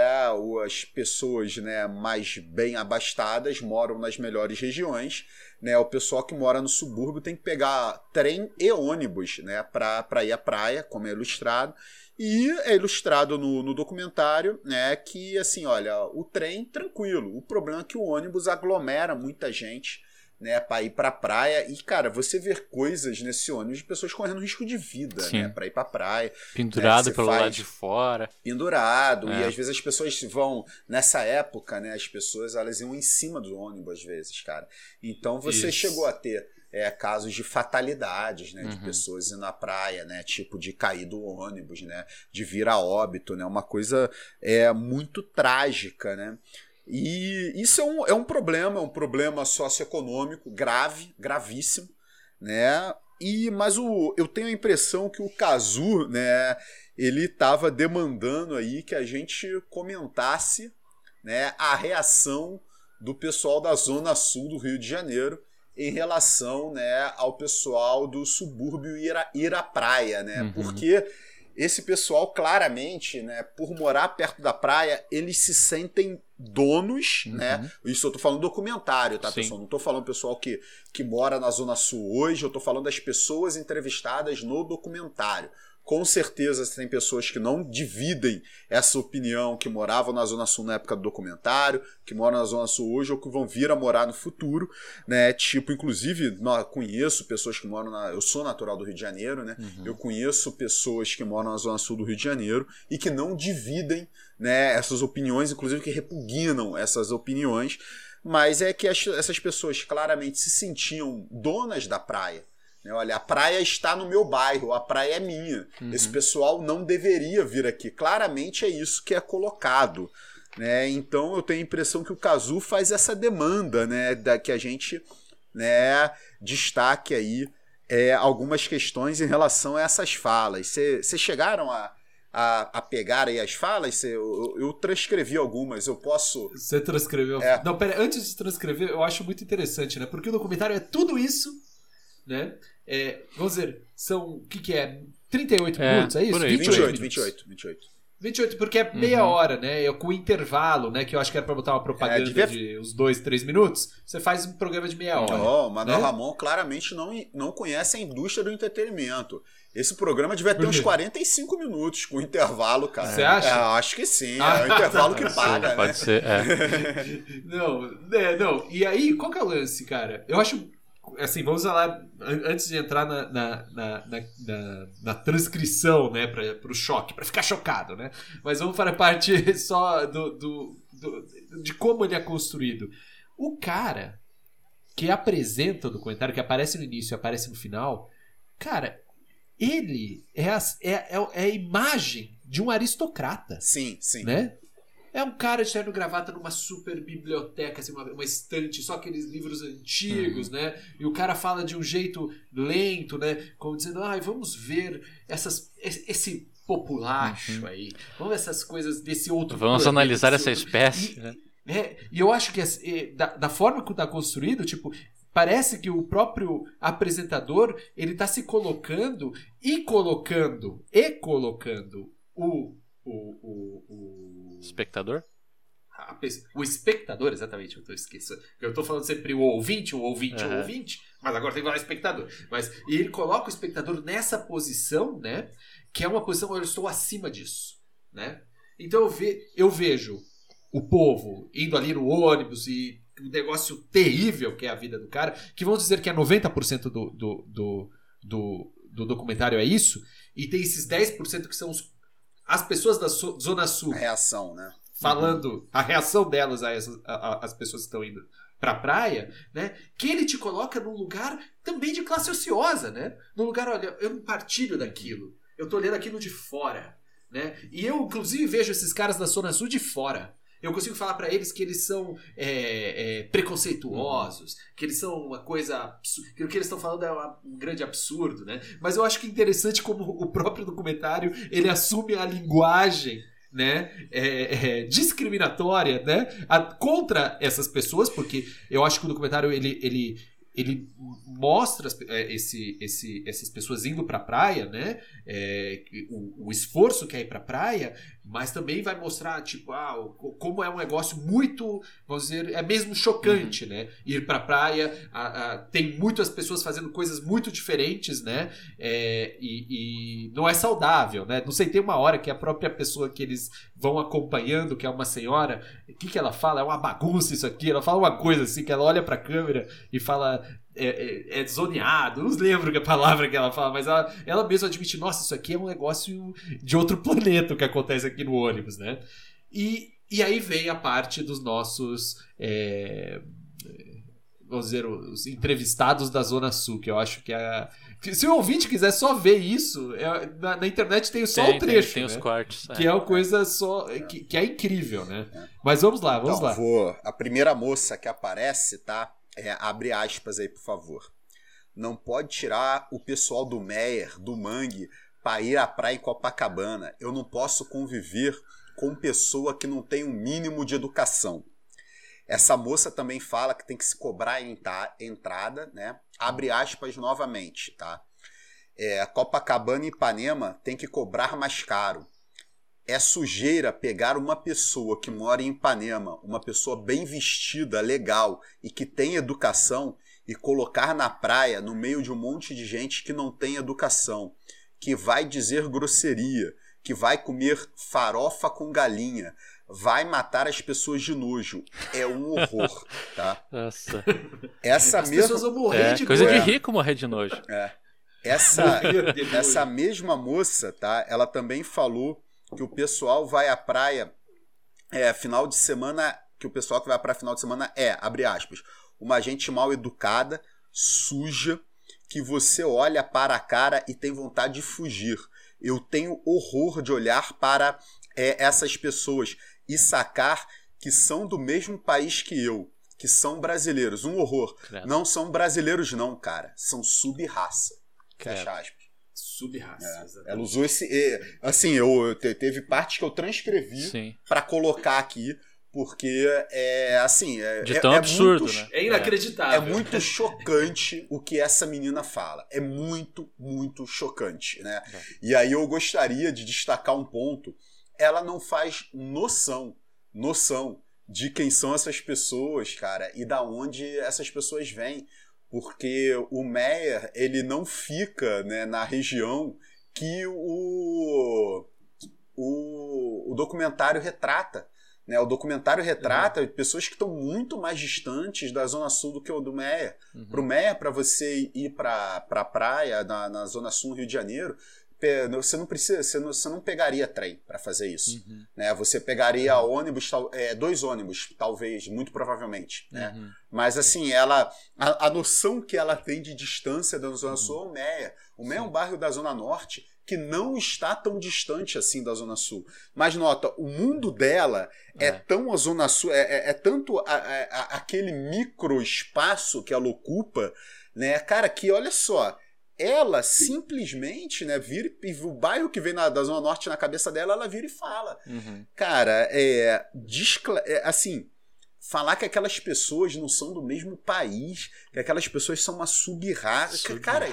as pessoas né, mais bem abastadas moram nas melhores regiões, né, o pessoal que mora no subúrbio tem que pegar trem e ônibus né, para ir à praia, como é ilustrado, e é ilustrado no, no documentário né, que, assim, olha, o trem tranquilo, o problema é que o ônibus aglomera muita gente, né, para ir para praia. E, cara, você vê coisas nesse ônibus de pessoas correndo risco de vida, Sim. né, para ir para praia. Pendurado né, pelo lado de fora. Pendurado. É. E às vezes as pessoas vão, nessa época, né, as pessoas elas iam em cima do ônibus às vezes, cara. Então você Isso. chegou a ter é, casos de fatalidades, né, uhum. de pessoas indo na praia, né, tipo de cair do ônibus, né, de vir a óbito, né, uma coisa é muito trágica, né. E isso é um, é um problema, é um problema socioeconômico grave, gravíssimo, né? E, mas o, eu tenho a impressão que o Cazu, né, ele estava demandando aí que a gente comentasse né, a reação do pessoal da zona sul do Rio de Janeiro em relação né, ao pessoal do subúrbio ir à, ir à praia, né? Uhum. Porque esse pessoal claramente, né, por morar perto da praia, eles se sentem donos, uhum. né? Isso eu tô falando documentário, tá, Sim. pessoal? Não tô falando pessoal que, que mora na Zona Sul hoje, eu tô falando das pessoas entrevistadas no documentário. Com certeza tem pessoas que não dividem essa opinião, que moravam na Zona Sul na época do documentário, que moram na Zona Sul hoje ou que vão vir a morar no futuro, né? Tipo, inclusive, conheço pessoas que moram na. Eu sou natural do Rio de Janeiro, né? Uhum. Eu conheço pessoas que moram na Zona Sul do Rio de Janeiro e que não dividem né, essas opiniões, inclusive que repugnam essas opiniões, mas é que as, essas pessoas claramente se sentiam donas da praia né? Olha, a praia está no meu bairro, a praia é minha. Uhum. Esse pessoal não deveria vir aqui. Claramente é isso que é colocado. Né? Então eu tenho a impressão que o Cazu faz essa demanda, né, da que a gente, né, destaque aí é, algumas questões em relação a essas falas. Vocês chegaram a, a, a, pegar aí as falas? Cê, eu, eu, transcrevi algumas, eu posso. Você transcreveu? É. Não, pera, antes de transcrever, eu acho muito interessante, né? Porque o documentário é tudo isso, né? É, vamos dizer, são. O que, que é? 38 é, minutos, é isso? Aí, 28, 28, 28. 28, porque é meia uhum. hora, né? É com intervalo, né? Que eu acho que era pra botar uma propaganda é, devia... de uns dois, três minutos. Você faz um programa de meia hora. Não, o Manuel né? Ramon claramente não, não conhece a indústria do entretenimento. Esse programa devia ter uns 45 minutos com intervalo, cara. Você acha? É, acho que sim. Ah, é o intervalo que paga, sim, né? Pode ser, é. não, é, não. E aí, qual que é o lance, cara? Eu acho assim, vamos falar, antes de entrar na, na, na, na, na transcrição, né, para o choque, para ficar chocado, né? Mas vamos para a parte só do, do, do, de como ele é construído. O cara que apresenta o documentário, que aparece no início e aparece no final, cara, ele é a, é, é, é a imagem de um aristocrata. Sim, sim. Né? É um cara de terno gravata numa super biblioteca, assim, uma, uma estante, só aqueles livros antigos, uhum. né? E o cara fala de um jeito lento, né? Como dizendo, ai, ah, vamos ver essas, esse populacho uhum. aí. Vamos ver essas coisas desse outro Vamos planeta, analisar essa outro... espécie, e, né? É, e eu acho que da, da forma que está construído, tipo, parece que o próprio apresentador ele está se colocando e colocando e colocando o, o, o, o Espectador? o espectador, exatamente, eu tô esquecendo. Eu tô falando sempre o ouvinte, o ouvinte, uhum. o ouvinte, mas agora tem que falar espectador. Mas e ele coloca o espectador nessa posição, né? Que é uma posição onde eu estou acima disso, né? Então eu, ve, eu vejo o povo indo ali no ônibus e o negócio terrível que é a vida do cara, que vão dizer que é 90% do, do, do, do, do documentário é isso, e tem esses 10% que são os as pessoas da Zona Sul. A reação, né? Falando uhum. a reação delas a essas a, a, as pessoas que estão indo pra praia, né? Que ele te coloca num lugar também de classe ociosa, né? Num lugar, olha, eu não partilho daquilo. Eu tô olhando aquilo de fora, né? E eu, inclusive, vejo esses caras da Zona Sul de fora. Eu consigo falar para eles que eles são é, é, preconceituosos, que eles são uma coisa. que o que eles estão falando é um grande absurdo, né? Mas eu acho que é interessante como o próprio documentário ele assume a linguagem né, é, é, discriminatória, né, a, contra essas pessoas, porque eu acho que o documentário ele, ele, ele mostra é, esse, esse, essas pessoas indo para a praia, né, é, o, o, esforço que é ir para a praia, mas também vai mostrar, tipo, ah, como é um negócio muito, vamos dizer, é mesmo chocante, uhum. né? Ir pra praia, a, a, tem muitas pessoas fazendo coisas muito diferentes, né? É, e, e, não é saudável, né? Não sei, tem uma hora que a própria pessoa que eles vão acompanhando, que é uma senhora, o que, que ela fala? É uma bagunça isso aqui. Ela fala uma coisa assim, que ela olha pra câmera e fala é, é, é desoneado, não lembro que a palavra que ela fala, mas ela, ela mesma admite, nossa, isso aqui é um negócio de outro planeta que acontece aqui no ônibus, né? E, e aí vem a parte dos nossos, é, vamos dizer, os entrevistados da Zona Sul, que eu acho que é... Se o ouvinte quiser só ver isso, é, na, na, internet tem só tem, o trecho. Tem, tem né? os cortes. Que é, uma coisa só. Que, que, é incrível, né? Mas vamos lá, vamos então, lá. Vou, a primeira moça que aparece, tá? é, abre aspas aí, por favor. Não pode tirar o pessoal do Meyer, do Mangue, para ir à praia em Copacabana. Eu não posso conviver com pessoa que não tem um mínimo de educação. Essa moça também fala que tem que se cobrar entrada, né? Abre aspas novamente, tá? É, Copacabana e Ipanema tem que cobrar mais caro. É sujeira pegar uma pessoa que mora em Ipanema, uma pessoa bem vestida, legal e que tem educação, e colocar na praia no meio de um monte de gente que não tem educação, que vai dizer grosseria, que vai comer farofa com galinha, vai matar as pessoas de nojo. É um horror, tá? Nossa. Essa as mesma pessoas vão morrer é, de coisa nojo. de rico morrer de nojo. É. Essa essa mesma moça, tá? Ela também falou que o pessoal vai à praia é, final de semana, que o pessoal que vai para final de semana é, abre aspas, uma gente mal educada, suja, que você olha para a cara e tem vontade de fugir. Eu tenho horror de olhar para é, essas pessoas e sacar que são do mesmo país que eu, que são brasileiros. Um horror. Credo. Não são brasileiros, não, cara. São sub-raça. Fecha aspas. Sub-raça. É, ela usou esse. Assim, eu, teve partes que eu transcrevi para colocar aqui, porque é assim. É, De tão é, absurdo, muito, né? É inacreditável. É muito chocante o que essa menina fala. É muito, muito chocante, né? É. E aí eu gostaria de destacar um ponto. Ela não faz noção, noção de quem são essas pessoas, cara, e da onde essas pessoas vêm porque o Meyer ele não fica né, na região que o, o, o documentário retrata. Né? O documentário retrata uhum. pessoas que estão muito mais distantes da zona sul do que o do Meyer. Uhum. Para o Meyer, para você ir para a pra praia na, na zona sul do Rio de Janeiro, você não precisa, você não, você não pegaria trem para fazer isso, uhum. né? Você pegaria uhum. ônibus, é, dois ônibus, talvez, muito provavelmente, né? Uhum. Mas assim, ela, a, a, noção que ela tem de distância da zona uhum. sul é o Meia. O Meia é um bairro da zona norte que não está tão distante assim da zona sul. Mas nota, o mundo dela é, é tão a zona sul, é, é, é tanto a, a, aquele micro espaço que ela ocupa, né? Cara, que olha só ela simplesmente, né, vira e o bairro que vem na, da Zona Norte na cabeça dela, ela vira e fala. Uhum. Cara, é, é, assim, falar que aquelas pessoas não são do mesmo país, que aquelas pessoas são uma sub-raça. Sub cara,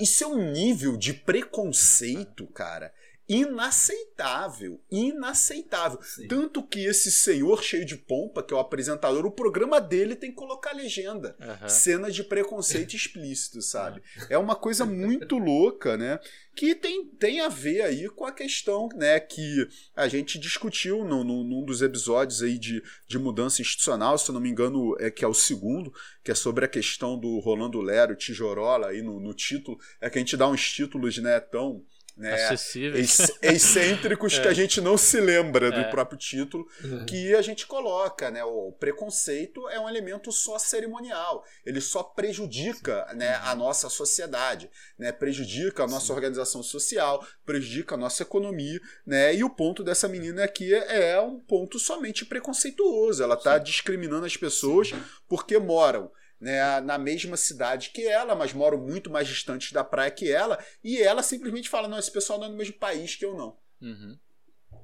isso é um nível de preconceito, cara, inaceitável, inaceitável. Sim. Tanto que esse senhor cheio de pompa, que é o apresentador, o programa dele tem que colocar legenda, uhum. cena de preconceito explícito, sabe? É uma coisa muito louca, né? Que tem, tem a ver aí com a questão, né, que a gente discutiu no, no, num dos episódios aí de, de mudança institucional, se eu não me engano, é que é o segundo, que é sobre a questão do Rolando Lero, Tijorola aí no, no título, é que a gente dá uns títulos, né, tão né, acessíveis, excêntricos é. que a gente não se lembra do é. próprio título, uhum. que a gente coloca, né? O preconceito é um elemento só cerimonial, ele só prejudica, né, a nossa sociedade, né? Prejudica a nossa Sim. organização social, prejudica a nossa economia, né? E o ponto dessa menina aqui é um ponto somente preconceituoso, ela está discriminando as pessoas porque moram né, na mesma cidade que ela, mas moram muito mais distantes da praia que ela, e ela simplesmente fala: não, esse pessoal não é no mesmo país que eu não. Uhum.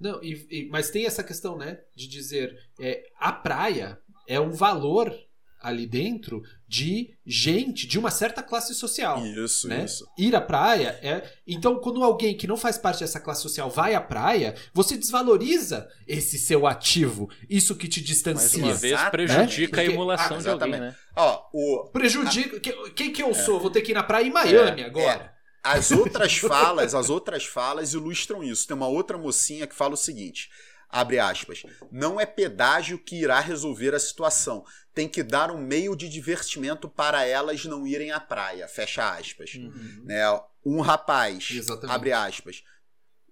Não, e, e, mas tem essa questão, né, de dizer é, a praia é um valor ali dentro de gente de uma certa classe social. Isso, né? isso. Ir à praia é. Então, quando alguém que não faz parte dessa classe social vai à praia, você desvaloriza esse seu ativo, isso que te Mais distancia. uma vez Exatamente. prejudica a Porque- emulação ah, de alguém, exatamente. né? Ó, o, Prejudica. que- Quem que eu sou? Vou ter que ir na praia em Miami agora. As outras falas, as outras falas ilustram isso. Tem uma outra mocinha que fala o seguinte: abre aspas, não é pedágio que irá resolver a situação. Tem que dar um meio de divertimento para elas não irem à praia. Fecha aspas. Uhum. Né? Um rapaz, Exatamente. abre aspas,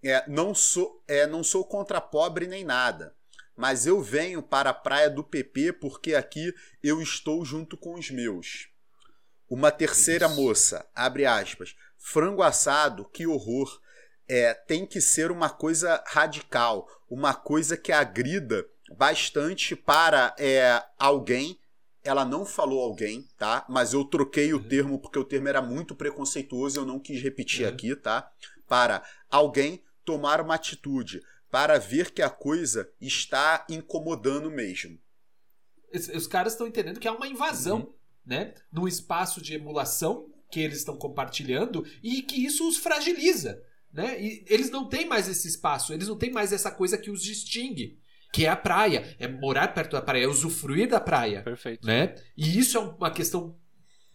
é, não, sou, é, não sou contra pobre nem nada. Mas eu venho para a praia do PP porque aqui eu estou junto com os meus. Uma terceira Isso. moça, abre aspas, frango assado, que horror. É, tem que ser uma coisa radical, uma coisa que agrida bastante para é, alguém. Ela não falou alguém, tá? Mas eu troquei o Uhum. termo porque o termo era muito preconceituoso, eu não quis repetir Uhum. aqui, tá? Para alguém tomar uma atitude, para ver que a coisa está incomodando mesmo. Es- Os caras estão entendendo que é uma invasão, Uhum. né? Num espaço de emulação que eles estão compartilhando e que isso os fragiliza, né? E eles não têm mais esse espaço, eles não têm mais essa coisa que os distingue, que é a praia, é morar perto da praia, é usufruir da praia, Perfeito. né? E isso é uma questão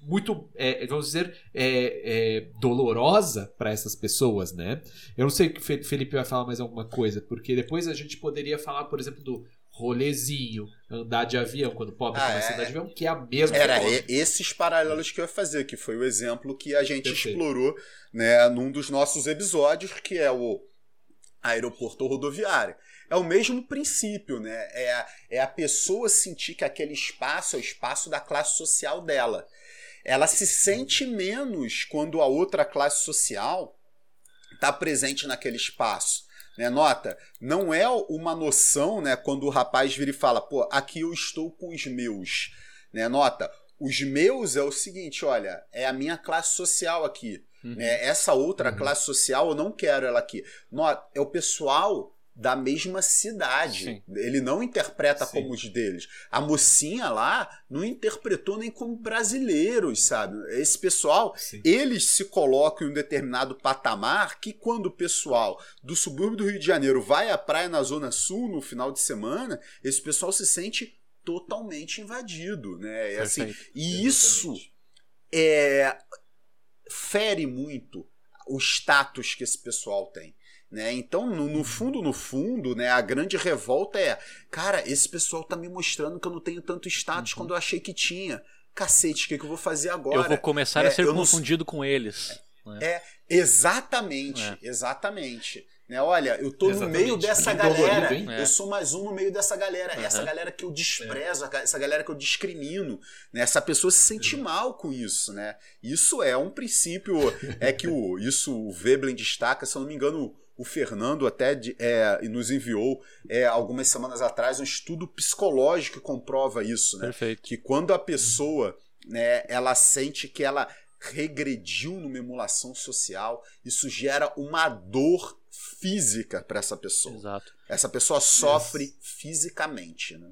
muito, é, vamos dizer, é, é, dolorosa para essas pessoas, né? Eu não sei que o Fe- Felipe vai falar mais alguma coisa, porque depois a gente poderia falar, por exemplo, do rolezinho, andar de avião, quando o pobre Ah, começa a é. andar de avião, que é a mesma Era coisa. esses paralelos que eu ia fazer, que foi o exemplo que a gente Perfeito. explorou né, num dos nossos episódios, que é o aeroporto rodoviário. É o mesmo princípio, né? É a, é a pessoa sentir que aquele espaço é o espaço da classe social dela. Ela se sente menos quando a outra classe social está presente naquele espaço. Né? Nota, não é uma noção né, quando o rapaz vira e fala, pô, aqui eu estou com os meus. Né? Nota, os meus é o seguinte, olha, é a minha classe social aqui. Uhum. Né? Essa outra Uhum. classe social eu não quero ela aqui. Nota, é o pessoal da mesma cidade. Sim. Ele não interpreta Sim. como os deles. A mocinha lá não interpretou nem como brasileiros, sabe? Esse pessoal Sim. eles se colocam em um determinado patamar que quando o pessoal do subúrbio do Rio de Janeiro vai à praia na Zona Sul no final de semana, esse pessoal se sente totalmente invadido, né? É assim, Perfeito. e isso Exatamente. é, fere muito o status que esse pessoal tem. Né? Então, no, no fundo, no fundo, né, a grande revolta é: cara, esse pessoal tá me mostrando que eu não tenho tanto status quando eu achei que tinha. Cacete, o que, que eu vou fazer agora? eu vou começar é, a ser eu não- confundido com eles. É, exatamente, É. exatamente. Né, olha, eu tô no Exatamente. meio dessa dolorido, galera. É. Eu sou mais um no meio dessa galera. Aham. Essa galera que eu desprezo, essa galera que eu discrimino. Né? Essa pessoa se sente mal com isso, né? Isso é um princípio. É que o, isso o Veblen destaca, se eu não me engano, o Fernando até de- é, nos enviou é, algumas semanas atrás um estudo psicológico que comprova isso, né? Perfeito. que quando a pessoa né, ela sente que ela regrediu numa emulação social, isso gera uma dor física para essa pessoa. Exato. Essa pessoa sofre fisicamente. Né?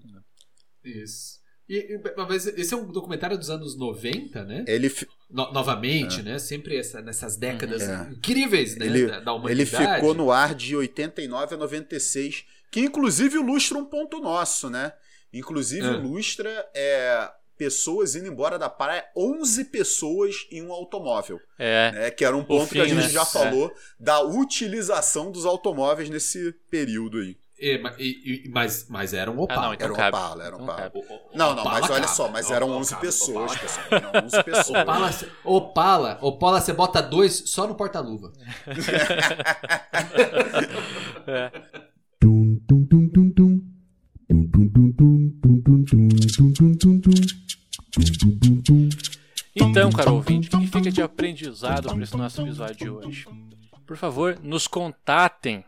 Isso. E, mas esse é um documentário dos anos 90, né? Ele, fi- No- novamente, né? Sempre essa- nessas décadas É. incríveis né? Ele- da, da ele humanidade. ficou no ar de 89 a 96, que inclusive ilustra um ponto nosso, né? Inclusive É. ilustra é, pessoas indo embora da praia, 11 pessoas em um automóvel. É. né, que era um ponto fim, que a gente né? já É. falou da utilização dos automóveis nesse período aí. E, ma- e- e- mas, mas era um Ah, Opala. não, então Era um cabe. Opala, era um Então Opala. cabe. O- o- Não, não, Opala mas olha cabe. só, mas Não, eram não, 11 cabe, pessoas, Opala pessoal. Eram 11 pessoas. Opala, Opala, Opala, você bota dois só no porta-luva. É. Tum, tum, tum, tum, tum. Tum, tum, tum, tum, tum, tum, tum, tum, tum, tum, tum. Tum, tum, tum, tum. Então, caro ouvinte, o que fica de aprendizado para esse nosso episódio de hoje? Por favor, nos contatem.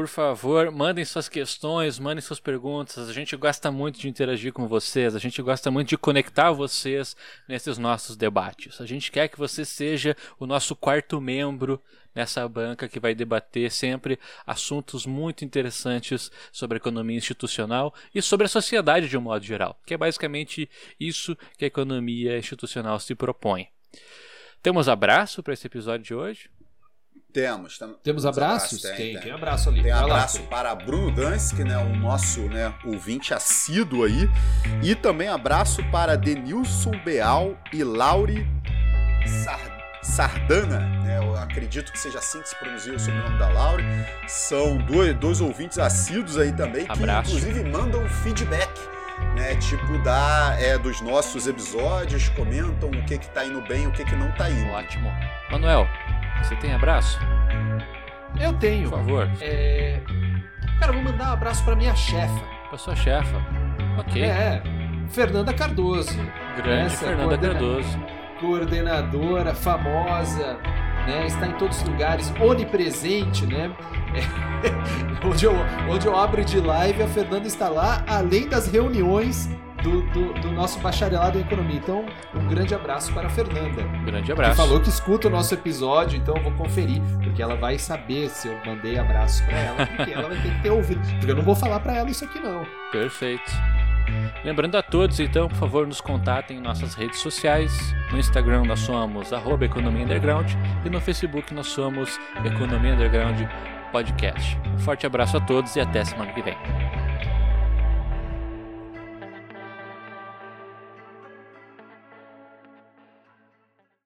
Por favor, mandem suas questões, mandem suas perguntas. A gente gosta muito de interagir com vocês, a gente gosta muito de conectar vocês nesses nossos debates. A gente quer que você seja o nosso quarto membro nessa banca que vai debater sempre assuntos muito interessantes sobre economia institucional e sobre a sociedade de um modo geral, que é basicamente isso que a economia institucional se propõe. Temos abraço para esse episódio de hoje? Temos. tem- Temos abraços? Tem, tem, tem. tem abraço ali. Tem Vai lá, abraço Fê. para Bruno Dansky, né, o nosso né, ouvinte assíduo aí. E também abraço para Denilson Beal e Lauri Sar- Sardana. Né, eu acredito que seja assim que se pronuncia o sobrenome da Lauri. São dois, dois ouvintes assíduos aí também, que Abraço. inclusive mandam feedback. Né, tipo da é, dos nossos episódios, comentam o que que tá indo bem, o que que não tá indo. Ótimo. Manuel, você tem abraço? Eu tenho. Por favor. É... Cara, vou mandar um abraço pra minha chefa. Para sua chefa. Ok. É, Fernanda Cardoso. Grande Essa Fernanda coordena- Cardoso. Coordenadora, famosa, né? Está em todos os lugares, onipresente, né? É, onde, eu, onde eu abro de live, a Fernanda está lá, além das reuniões do, do, do nosso bacharelado em economia. Então, um grande abraço para a Fernanda. Grande Que abraço. falou que escuta o nosso episódio, então eu vou conferir, porque ela vai saber se eu mandei abraços para ela, porque ela vai ter que ter ouvido. Porque eu não vou falar para ela isso aqui, não. Perfeito. Lembrando a todos, então, por favor, nos contatem em nossas redes sociais. No Instagram nós somos arroba Economia Underground e no Facebook nós somos Economia Underground Podcast. Um forte abraço a todos e até semana que vem.